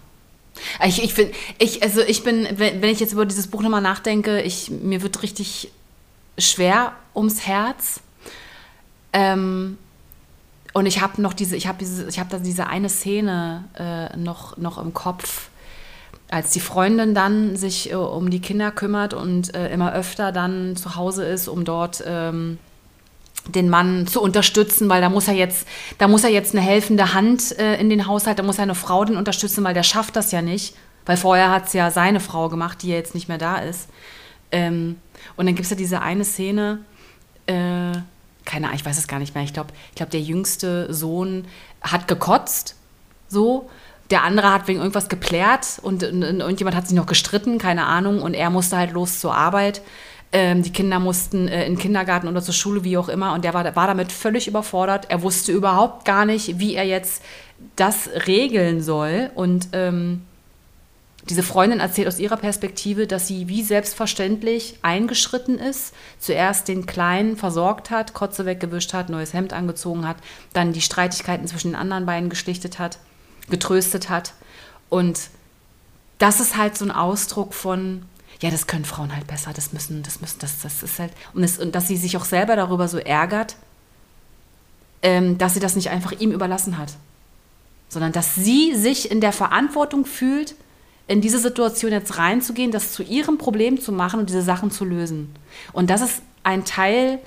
Ich, ich, find, ich, also ich bin, wenn, wenn ich jetzt über dieses Buch nochmal nachdenke, ich, mir wird richtig schwer ums Herz. Ähm, und ich habe noch diese, ich habe diese, ich habe da diese eine Szene äh, noch, noch im Kopf, als die Freundin dann sich äh, um die Kinder kümmert und äh, immer öfter dann zu Hause ist, um dort ähm, den Mann zu unterstützen, weil da muss er jetzt, da muss er jetzt eine helfende Hand äh, in den Haushalt, da muss er eine Frau den unterstützen, weil der schafft das ja nicht, weil vorher hat es ja seine Frau gemacht, die ja jetzt nicht mehr da ist. Ähm, und dann gibt es ja diese eine Szene, äh, keine Ahnung, ich weiß es gar nicht mehr, ich glaube, ich glaub, der jüngste Sohn hat gekotzt, so, der andere hat wegen irgendwas geplärt und, und, und irgendjemand hat sich noch gestritten, keine Ahnung, und er musste halt los zur Arbeit. Ähm, die Kinder mussten äh, in den Kindergarten oder zur Schule, wie auch immer, und der war, war damit völlig überfordert. Er wusste überhaupt gar nicht, wie er jetzt das regeln soll. Und ähm, diese Freundin erzählt aus ihrer Perspektive, dass sie wie selbstverständlich eingeschritten ist, zuerst den Kleinen versorgt hat, Kotze weggewischt hat, neues Hemd angezogen hat, dann die Streitigkeiten zwischen den anderen beiden geschlichtet hat getröstet hat. Und das ist halt so ein Ausdruck von, ja, das können Frauen halt besser, das müssen, das müssen, das, das ist halt, und, es, und dass sie sich auch selber darüber so ärgert, ähm, dass sie das nicht einfach ihm überlassen hat, sondern dass sie sich in der Verantwortung fühlt, in diese Situation jetzt reinzugehen, das zu ihrem Problem zu machen und diese Sachen zu lösen. Und das ist ein Teil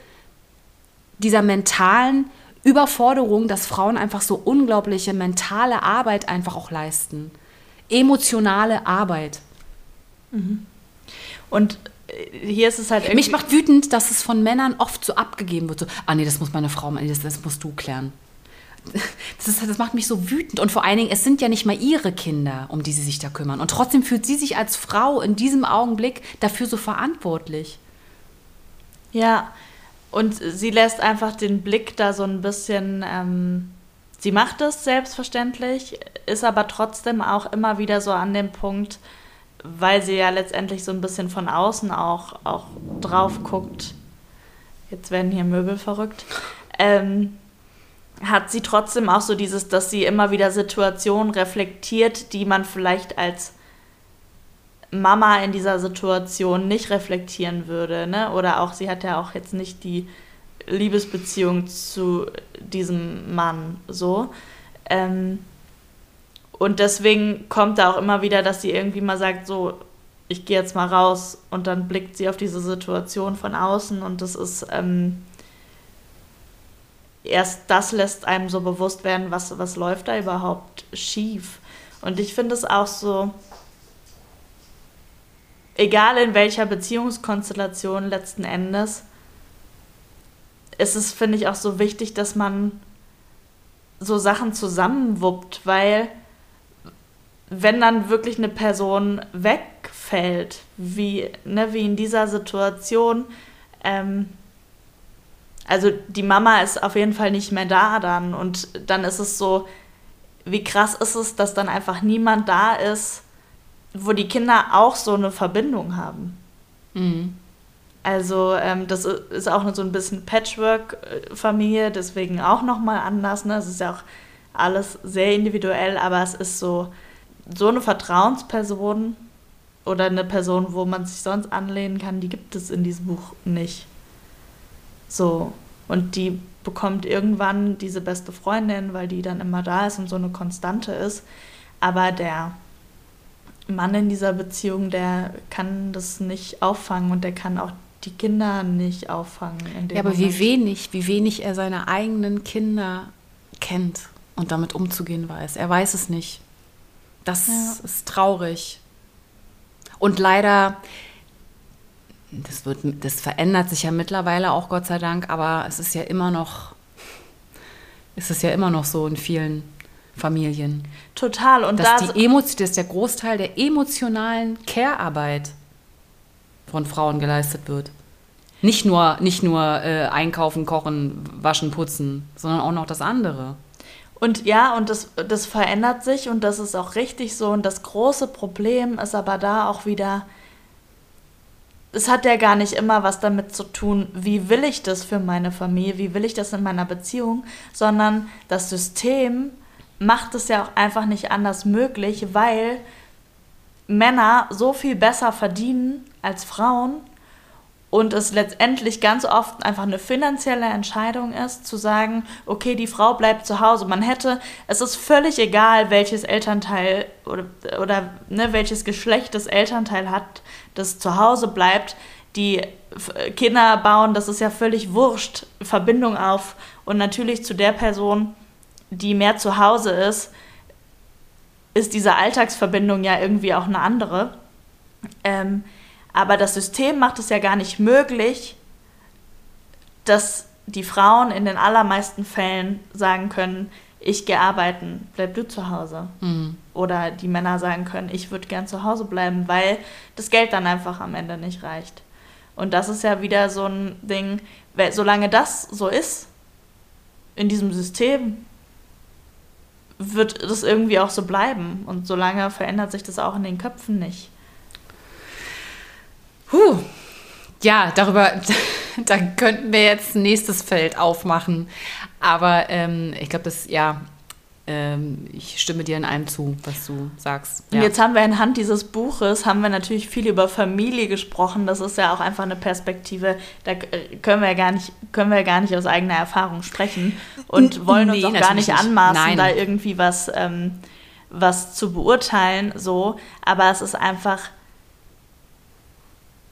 dieser mentalen Überforderung, dass Frauen einfach so unglaubliche mentale Arbeit einfach auch leisten. Emotionale Arbeit. Mhm. Und äh, hier ist es halt. Mich macht wütend, dass es von Männern oft so abgegeben wird. So, ah nee, das muss meine Frau, das, das musst du klären. *laughs* Das, ist, das macht mich so wütend. Und vor allen Dingen, es sind ja nicht mal ihre Kinder, um die sie sich da kümmern. Und trotzdem fühlt sie sich als Frau in diesem Augenblick dafür so verantwortlich. Ja, und sie lässt einfach den Blick da so ein bisschen, ähm, sie macht es selbstverständlich, ist aber trotzdem auch immer wieder so an dem Punkt, weil sie ja letztendlich so ein bisschen von außen auch, auch drauf guckt. Jetzt werden hier Möbel verrückt. Ähm, hat sie trotzdem auch so dieses, dass sie immer wieder Situationen reflektiert, die man vielleicht als Mama in dieser Situation nicht reflektieren würde. Ne? Oder auch, sie hat ja auch jetzt nicht die Liebesbeziehung zu diesem Mann so. Ähm, und deswegen kommt da auch immer wieder, dass sie irgendwie mal sagt, so, ich gehe jetzt mal raus und dann blickt sie auf diese Situation von außen und das ist ähm, erst das lässt einem so bewusst werden, was, was läuft da überhaupt schief. Und ich finde es auch so, egal in welcher Beziehungskonstellation letzten Endes, ist es, finde ich, auch so wichtig, dass man so Sachen zusammenwuppt, weil wenn dann wirklich eine Person wegfällt, wie, ne, wie in dieser Situation, ähm, also die Mama ist auf jeden Fall nicht mehr da dann und dann ist es so, wie krass ist es, dass dann einfach niemand da ist, wo die Kinder auch so eine Verbindung haben. Mhm. Also ähm, das ist auch so ein bisschen Patchwork-Familie, deswegen auch nochmal anders. Ne? Es ist ja auch alles sehr individuell, aber es ist so, so eine Vertrauensperson oder eine Person, wo man sich sonst anlehnen kann, die gibt es in diesem Buch nicht. So. Und die bekommt irgendwann diese beste Freundin, weil die dann immer da ist und so eine Konstante ist. Aber der Mann in dieser Beziehung, der kann das nicht auffangen und der kann auch die Kinder nicht auffangen. ja, aber Moment. wie wenig, wie wenig er seine eigenen Kinder kennt und damit umzugehen weiß. Er weiß es nicht. Das ja. ist traurig. Und leider, das, wird, das verändert sich ja mittlerweile auch, Gott sei Dank, aber es ist ja immer noch, ist es ja immer noch so in vielen Familien. Total. Und dass da die Emotion, dass der Großteil der emotionalen Care-Arbeit von Frauen geleistet wird. Nicht nur, nicht nur äh, einkaufen, kochen, waschen, putzen, sondern auch noch das andere. Und ja, und das, das verändert sich und das ist auch richtig so. Und das große Problem ist aber da auch wieder, es hat ja gar nicht immer was damit zu tun, wie will ich das für meine Familie, wie will ich das in meiner Beziehung, sondern das System macht es ja auch einfach nicht anders möglich, weil Männer so viel besser verdienen als Frauen und es letztendlich ganz oft einfach eine finanzielle Entscheidung ist, zu sagen, okay, die Frau bleibt zu Hause. Man hätte, es ist völlig egal, welches Elternteil oder, oder ne, welches Geschlecht das Elternteil hat, das zu Hause bleibt. Die Kinder bauen, das ist ja völlig wurscht, Verbindung auf und natürlich zu der Person, die mehr zu Hause ist, ist diese Alltagsverbindung ja irgendwie auch eine andere. Ähm, aber das System macht es ja gar nicht möglich, dass die Frauen in den allermeisten Fällen sagen können, ich gehe arbeiten, bleib du zu Hause. Mhm. Oder die Männer sagen können, ich würde gern zu Hause bleiben, weil das Geld dann einfach am Ende nicht reicht. Und das ist ja wieder so ein Ding, solange das so ist, in diesem System, wird das irgendwie auch so bleiben. Und solange verändert sich das auch in den Köpfen nicht. Huh. Ja, darüber, *laughs* da könnten wir jetzt ein nächstes Feld aufmachen. Aber ähm, ich glaube, das, ja, ähm, ich stimme dir in allem zu, was du sagst. Ja. Und jetzt haben wir anhand dieses Buches, haben wir natürlich viel über Familie gesprochen. Das ist ja auch einfach eine Perspektive, da können wir ja gar nicht, können wir gar nicht aus eigener Erfahrung sprechen und wollen nee, uns auch gar nicht anmaßen, nicht. da irgendwie was, ähm, was zu beurteilen. So. Aber es ist einfach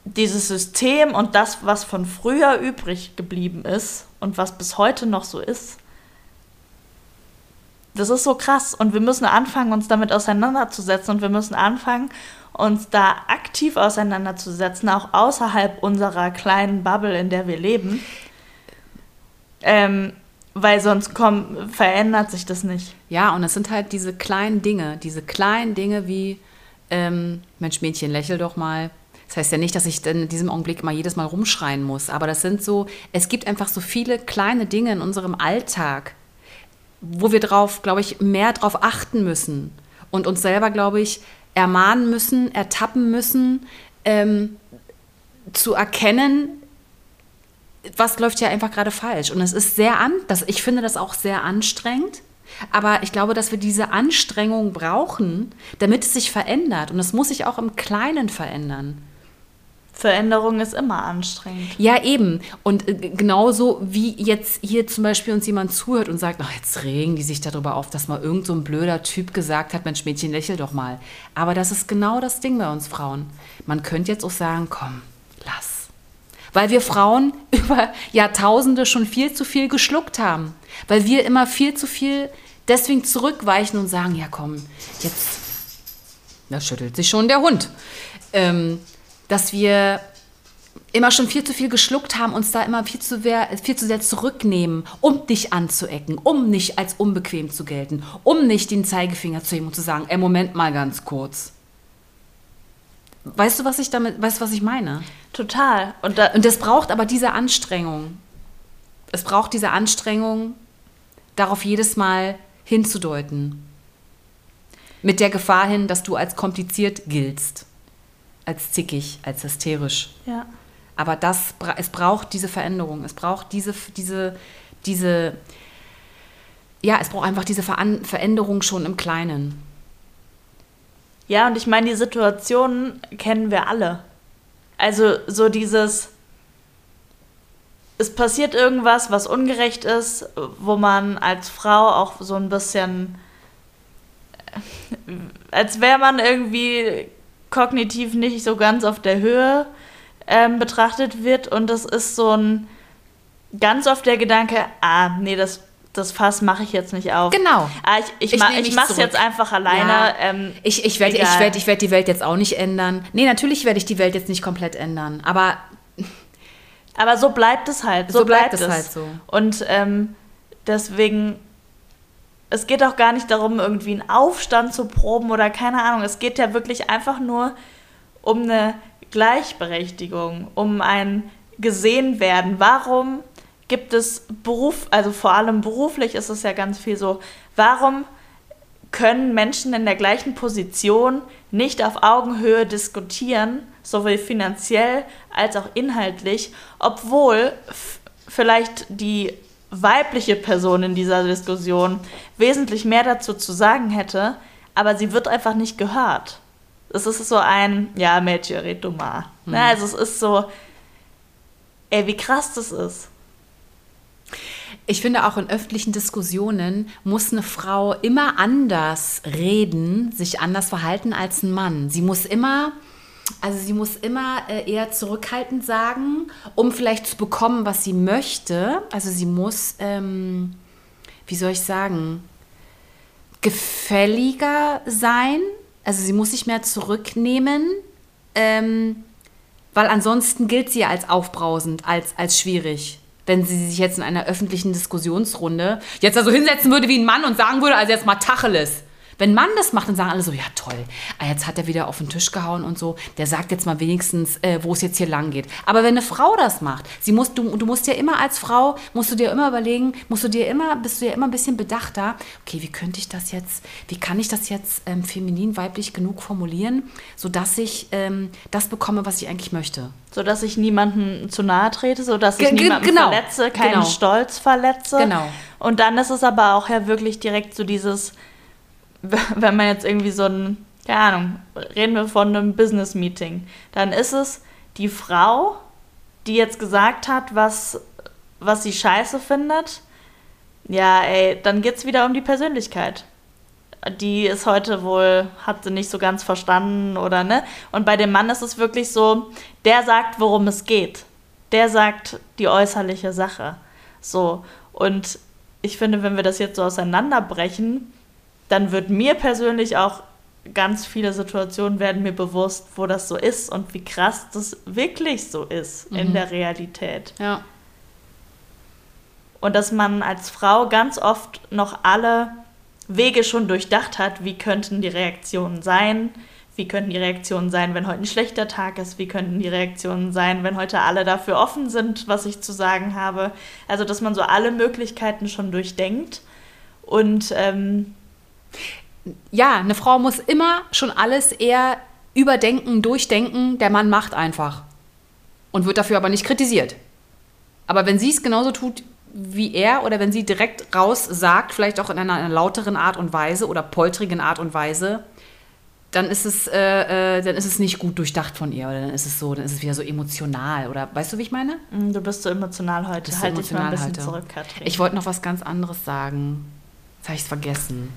dieses System und das, was von früher übrig geblieben ist und was bis heute noch so ist, das ist so krass und wir müssen anfangen, uns damit auseinanderzusetzen und wir müssen anfangen, uns da aktiv auseinanderzusetzen, auch außerhalb unserer kleinen Bubble, in der wir leben. Ähm, weil sonst komm, verändert sich das nicht. Ja, und es sind halt diese kleinen Dinge, diese kleinen Dinge wie, ähm, Mensch, Mädchen, lächel doch mal. Das heißt ja nicht, dass ich in diesem Augenblick immer jedes Mal rumschreien muss, aber das sind so, es gibt einfach so viele kleine Dinge in unserem Alltag, wo wir drauf, glaube ich, mehr drauf achten müssen und uns selber, glaube ich, ermahnen müssen, ertappen müssen, ähm, zu erkennen, was läuft ja einfach gerade falsch. Und es ist sehr an, das, ich finde das auch sehr anstrengend. Aber ich glaube, dass wir diese Anstrengung brauchen, damit es sich verändert. Und es muss sich auch im Kleinen verändern. Veränderung ist immer anstrengend. Ja, eben. Und äh, genauso wie jetzt hier zum Beispiel uns jemand zuhört und sagt, ach, jetzt regen die sich darüber auf, dass mal irgend so ein blöder Typ gesagt hat, Mensch, Mädchen, lächel doch mal. Aber das ist genau das Ding bei uns Frauen. Man könnte jetzt auch sagen, komm, lass. Weil wir Frauen *laughs* über Jahrtausende schon viel zu viel geschluckt haben. Weil wir immer viel zu viel deswegen zurückweichen und sagen, ja komm, jetzt, da schüttelt sich schon der Hund. Ähm, dass wir immer schon viel zu viel geschluckt haben, uns da immer viel zu, sehr, viel zu sehr zurücknehmen, um dich anzuecken, um nicht als unbequem zu gelten, um nicht den Zeigefinger zu heben und zu sagen, ey, Moment mal ganz kurz. Weißt du, was ich damit, weißt du, was ich meine? Total. Und, da, und das braucht aber diese Anstrengung. Es braucht diese Anstrengung, darauf jedes Mal hinzudeuten. Mit der Gefahr hin, dass du als kompliziert giltst als zickig, als hysterisch. Ja. Aber das, es braucht diese Veränderung, es braucht diese, diese, diese, ja, es braucht einfach diese Veränderung schon im Kleinen. Ja, und ich meine, die Situationen kennen wir alle. Also so dieses, es passiert irgendwas, was ungerecht ist, wo man als Frau auch so ein bisschen, als wäre man irgendwie kognitiv nicht so ganz auf der Höhe ähm, betrachtet wird. Und das ist so ein ganz oft der Gedanke, ah, nee, das, das Fass mache ich jetzt nicht auf. Genau. Ah, ich ich, Ich ich mache es jetzt einfach alleine. Ja. Ähm, Ich, ich werde ich werd, ich werd die Welt jetzt auch nicht ändern. Nee, natürlich werde ich die Welt jetzt nicht komplett ändern. Aber Aber so bleibt es halt. So, So bleibt bleibt, es es halt so. Und ähm, deswegen, es geht auch gar nicht darum, irgendwie einen Aufstand zu proben oder keine Ahnung. Es geht ja wirklich einfach nur um eine Gleichberechtigung, um ein Gesehenwerden. Warum gibt es Beruf, also vor allem beruflich ist es ja ganz viel so, warum können Menschen in der gleichen Position nicht auf Augenhöhe diskutieren, sowohl finanziell als auch inhaltlich, obwohl vielleicht die weibliche Person in dieser Diskussion wesentlich mehr dazu zu sagen hätte, aber sie wird einfach nicht gehört. Es ist so ein, ja, Mädchen, red du mal. Ne, also es ist so, ey, wie krass das ist. Ich finde auch in öffentlichen Diskussionen muss eine Frau immer anders reden, sich anders verhalten als ein Mann. Sie muss immer, also sie muss immer äh, eher zurückhaltend sagen, um vielleicht zu bekommen, was sie möchte. Also sie muss, ähm, wie soll ich sagen, gefälliger sein. Also sie muss sich mehr zurücknehmen. Ähm, weil ansonsten gilt sie ja als aufbrausend, als, als schwierig. Wenn sie sich jetzt in einer öffentlichen Diskussionsrunde jetzt also hinsetzen würde wie ein Mann und sagen würde, also jetzt mal Tacheles. Wenn Mann das macht, dann sagen alle so, ja toll, ah, jetzt hat er wieder auf den Tisch gehauen und so. Der sagt jetzt mal wenigstens, äh, wo es jetzt hier lang geht. Aber wenn eine Frau das macht, sie muss, du, du musst ja immer als Frau, musst du dir immer überlegen, musst du dir immer, bist du ja immer ein bisschen bedachter, okay, wie könnte ich das jetzt, wie kann ich das jetzt ähm, feminin, weiblich genug formulieren, sodass ich ähm, das bekomme, was ich eigentlich möchte. So dass ich niemanden zu nahe trete, so dass ich ge- niemanden genau. verletze, keinen Genau. Stolz verletze. Genau. Und dann ist es aber auch ja wirklich direkt so dieses, wenn man jetzt irgendwie so ein, keine Ahnung, reden wir von einem Business-Meeting, dann ist es die Frau, die jetzt gesagt hat, was, was sie scheiße findet. Ja, ey, dann geht's wieder um die Persönlichkeit. Die ist heute wohl, hat sie nicht so ganz verstanden oder ne? Und bei dem Mann ist es wirklich so, der sagt, worum es geht. Der sagt die äußerliche Sache. So. Und ich finde, wenn wir das jetzt so auseinanderbrechen, dann wird mir persönlich auch ganz viele Situationen werden mir bewusst, wo das so ist und wie krass das wirklich so ist in der Realität. Ja. Und dass man als Frau ganz oft noch alle Wege schon durchdacht hat, wie könnten die Reaktionen sein, wie könnten die Reaktionen sein, wenn heute ein schlechter Tag ist, wie könnten die Reaktionen sein, wenn heute alle dafür offen sind, was ich zu sagen habe. Also, dass man so alle Möglichkeiten schon durchdenkt und ähm, ja, eine Frau muss immer schon alles eher überdenken, durchdenken. Der Mann macht einfach. Und wird dafür aber nicht kritisiert. Aber wenn sie es genauso tut wie er oder wenn sie direkt raus sagt, vielleicht auch in einer, einer lauteren Art und Weise oder poltrigen Art und Weise, dann ist es, äh, äh, dann ist es nicht gut durchdacht von ihr oder dann ist es so, dann ist es wieder so emotional oder weißt du, wie ich meine? mh, du bist so emotional heute. Halt dich mal ein bisschen emotional heute? zurück, Katrin. Ich wollte noch was ganz anderes sagen. Jetzt habe ich es vergessen.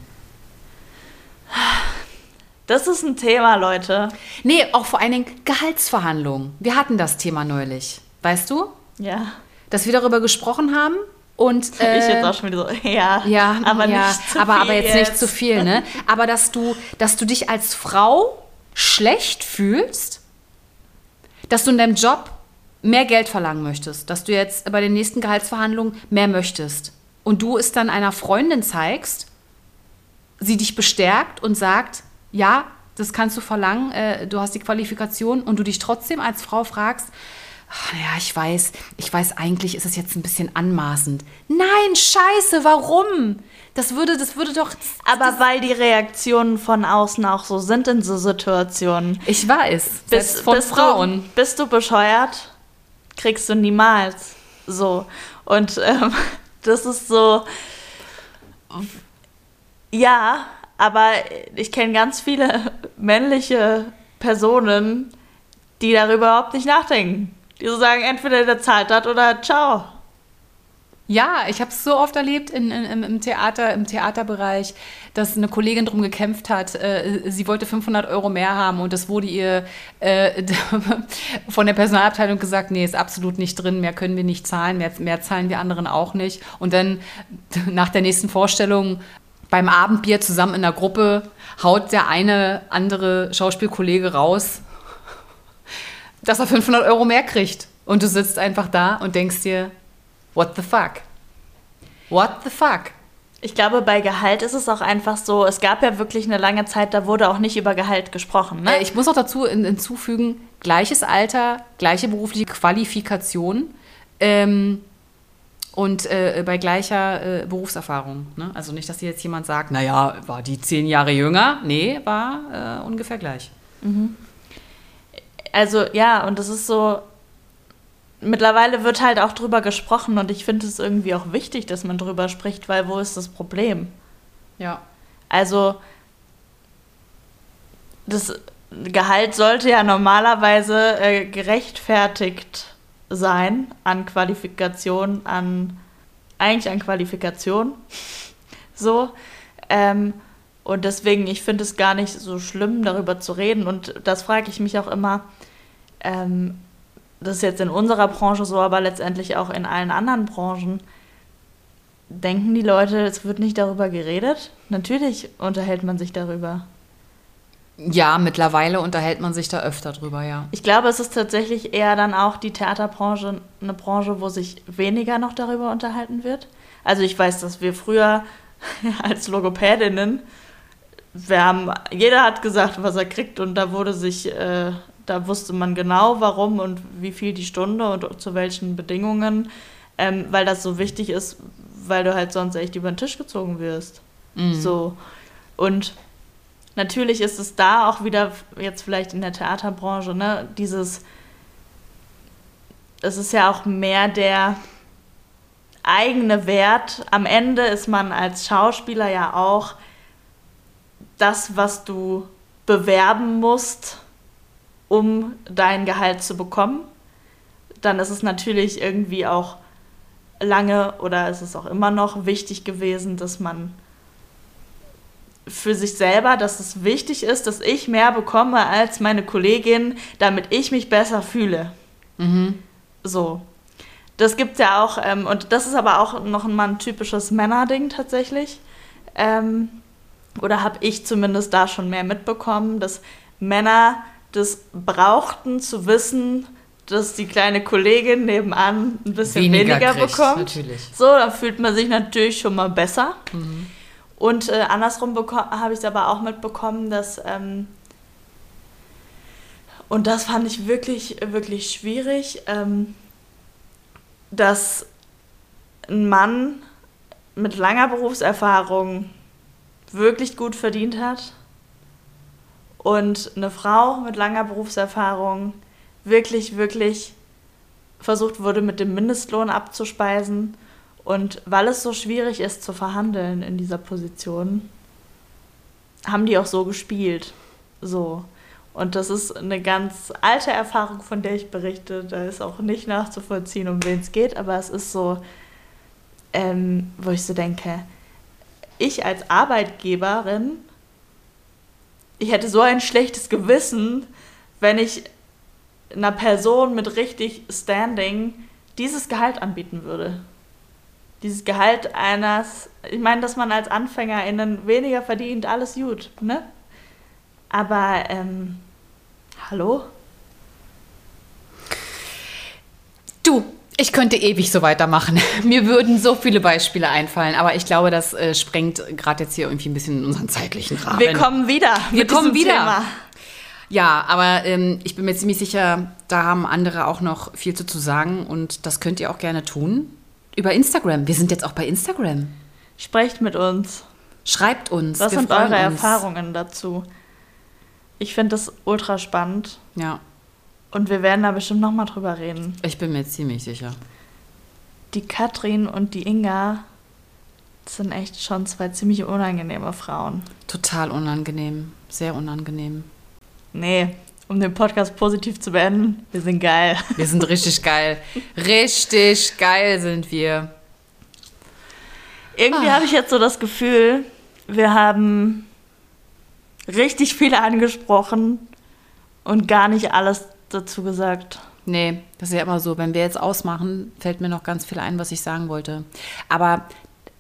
Das ist ein Thema, Leute. Nee, auch vor allen Dingen Gehaltsverhandlungen. Wir hatten das Thema neulich. Weißt du? Ja. Dass wir darüber gesprochen haben und. Äh, *laughs* ich jetzt auch schon wieder so, ja, ja, aber ja, nicht zu aber, viel aber jetzt, nicht zu viel, ne? *laughs* Aber dass du, dass du dich als Frau schlecht fühlst, dass du in deinem Job mehr Geld verlangen möchtest, dass du jetzt bei den nächsten Gehaltsverhandlungen mehr möchtest und du es dann einer Freundin zeigst, sie dich bestärkt und sagt, ja, das kannst du verlangen, äh, du hast die Qualifikation und du dich trotzdem als Frau fragst, ach, ja, ich weiß, ich weiß, eigentlich ist es jetzt ein bisschen anmaßend. Nein, scheiße, warum? Das würde, das würde doch. Aber weil die Reaktionen von außen auch so sind in so Situationen. Ich weiß, selbst von bist Frauen. Du, bist du bescheuert? Kriegst du niemals. So. Und ähm, *laughs* das ist so. Ja, aber ich kenne ganz viele *laughs* männliche Personen, die darüber überhaupt nicht nachdenken. Die so sagen, entweder der zahlt hat oder ciao. Ja, ich habe es so oft erlebt in, in, im Theater, im Theaterbereich, dass eine Kollegin darum gekämpft hat. Äh, sie wollte 500 Euro mehr haben und das wurde ihr äh, *laughs* von der Personalabteilung gesagt, nee, ist absolut nicht drin, mehr können wir nicht zahlen, mehr, mehr zahlen wir anderen auch nicht. Und dann *laughs* nach der nächsten Vorstellung beim Abendbier zusammen in der Gruppe haut der eine andere Schauspielkollege raus, dass er 500 Euro mehr kriegt. Und du sitzt einfach da und denkst dir, What the fuck? What the fuck? Ich glaube, bei Gehalt ist es auch einfach so, es gab ja wirklich eine lange Zeit, da wurde auch nicht über Gehalt gesprochen. Ne? Äh, ich muss auch dazu hinzufügen, gleiches Alter, gleiche berufliche Qualifikation ähm, und äh, bei gleicher äh, Berufserfahrung. Ne? Also nicht, dass hier jetzt jemand sagt, naja, war die zehn Jahre jünger. Nee, war äh, ungefähr gleich. Mhm. Also ja, und das ist so, mittlerweile wird halt auch drüber gesprochen und ich finde es irgendwie auch wichtig, dass man drüber spricht, weil wo ist das Problem? Ja. Also das Gehalt sollte ja normalerweise äh, gerechtfertigt sein an Qualifikation, an eigentlich an Qualifikation. so. Ähm, und deswegen, ich finde es gar nicht so schlimm, darüber zu reden. Und das frage ich mich auch immer. Ähm, das ist jetzt in unserer Branche so, aber letztendlich auch in allen anderen Branchen, denken die Leute, es wird nicht darüber geredet? Natürlich unterhält man sich darüber. Ja, mittlerweile unterhält man sich da öfter drüber, ja. Ich glaube, es ist tatsächlich eher dann auch die Theaterbranche eine Branche, wo sich weniger noch darüber unterhalten wird. Also ich weiß, dass wir früher *laughs* als Logopädinnen, wir haben, jeder hat gesagt, was er kriegt und da wurde sich äh, da wusste man genau, warum und wie viel die Stunde und zu welchen Bedingungen, ähm, weil das so wichtig ist, weil du halt sonst echt über den Tisch gezogen wirst. Mhm. So. Und natürlich ist es da auch wieder, jetzt vielleicht in der Theaterbranche, ne, dieses, es ist ja auch mehr der eigene Wert. Am Ende ist man als Schauspieler ja auch das, was du bewerben musst um dein Gehalt zu bekommen. Dann ist es natürlich irgendwie auch lange oder ist es auch immer noch wichtig gewesen, dass man für sich selber, dass es wichtig ist, dass ich mehr bekomme als meine Kollegin, damit ich mich besser fühle. Mhm. So. Das gibt es ja auch, ähm, und das ist aber auch noch mal ein typisches Männerding tatsächlich. Ähm, oder habe ich zumindest da schon mehr mitbekommen, dass Männer das brauchten zu wissen, dass die kleine Kollegin nebenan ein bisschen weniger, weniger kriegt, bekommt. Natürlich. So, da fühlt man sich natürlich schon mal besser. Mhm. Und äh, andersrum habe ich es aber auch mitbekommen, dass ähm, und das fand ich wirklich, wirklich schwierig, ähm, dass ein Mann mit langer Berufserfahrung wirklich gut verdient hat und eine Frau mit langer Berufserfahrung wirklich, wirklich versucht wurde, mit dem Mindestlohn abzuspeisen. Und weil es so schwierig ist zu verhandeln in dieser Position, haben die auch so gespielt. So. Und das ist eine ganz alte Erfahrung, von der ich berichte. Da ist auch nicht nachzuvollziehen, um wen es geht, aber es ist so, ähm, wo ich so denke, ich als Arbeitgeberin ich hätte so ein schlechtes Gewissen, wenn ich einer Person mit richtig Standing dieses Gehalt anbieten würde. Dieses Gehalt eines, ich meine, dass man als AnfängerInnen weniger verdient, alles gut, ne? Aber, ähm, hallo? Du, ich könnte ewig so weitermachen. *laughs* Mir würden so viele Beispiele einfallen, aber ich glaube, das äh, sprengt gerade jetzt hier irgendwie ein bisschen in unseren zeitlichen Rahmen. Wir kommen wieder. Wir kommen wieder. Thema. Ja, aber ähm, ich bin mir ziemlich sicher, da haben andere auch noch viel zu, zu sagen und das könnt ihr auch gerne tun. Über Instagram. Wir sind jetzt auch bei Instagram. Sprecht mit uns. Schreibt uns. Was sind eure uns. Erfahrungen dazu? Ich finde das ultra spannend. Ja. Und wir werden da bestimmt nochmal drüber reden. Ich bin mir ziemlich sicher. Die Katrin und die Inga, sind echt schon zwei ziemlich unangenehme Frauen. Total unangenehm. Sehr unangenehm. Nee, um den Podcast positiv zu beenden, wir sind geil. *laughs* Wir sind richtig geil. Richtig geil sind wir. Irgendwie Ah. habe ich jetzt so das Gefühl, wir haben richtig viele angesprochen und gar nicht alles dazu gesagt. Nee, das ist ja immer so. Wenn wir jetzt ausmachen, fällt mir noch ganz viel ein, was ich sagen wollte. Aber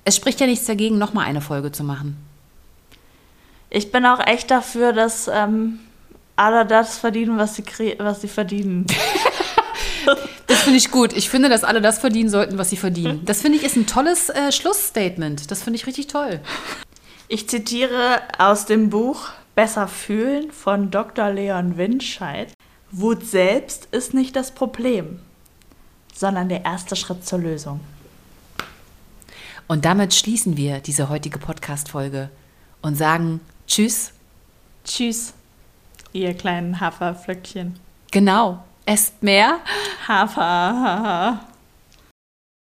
es spricht ja nichts dagegen, nochmal eine Folge zu machen. Ich bin auch echt dafür, dass ähm, alle das verdienen, was sie, was sie verdienen. *laughs* *laughs* Das finde ich gut. Ich finde, dass alle das verdienen sollten, was sie verdienen. Das finde ich ist ein tolles äh, Schlussstatement. Das finde ich richtig toll. Ich zitiere aus dem Buch Besser fühlen von Dr. Leon Winscheid. Wut selbst ist nicht das Problem, sondern der erste Schritt zur Lösung. Und damit schließen wir diese heutige Podcast-Folge und sagen Tschüss. Tschüss, ihr kleinen Haferflöckchen. Genau. Esst mehr. Hafer.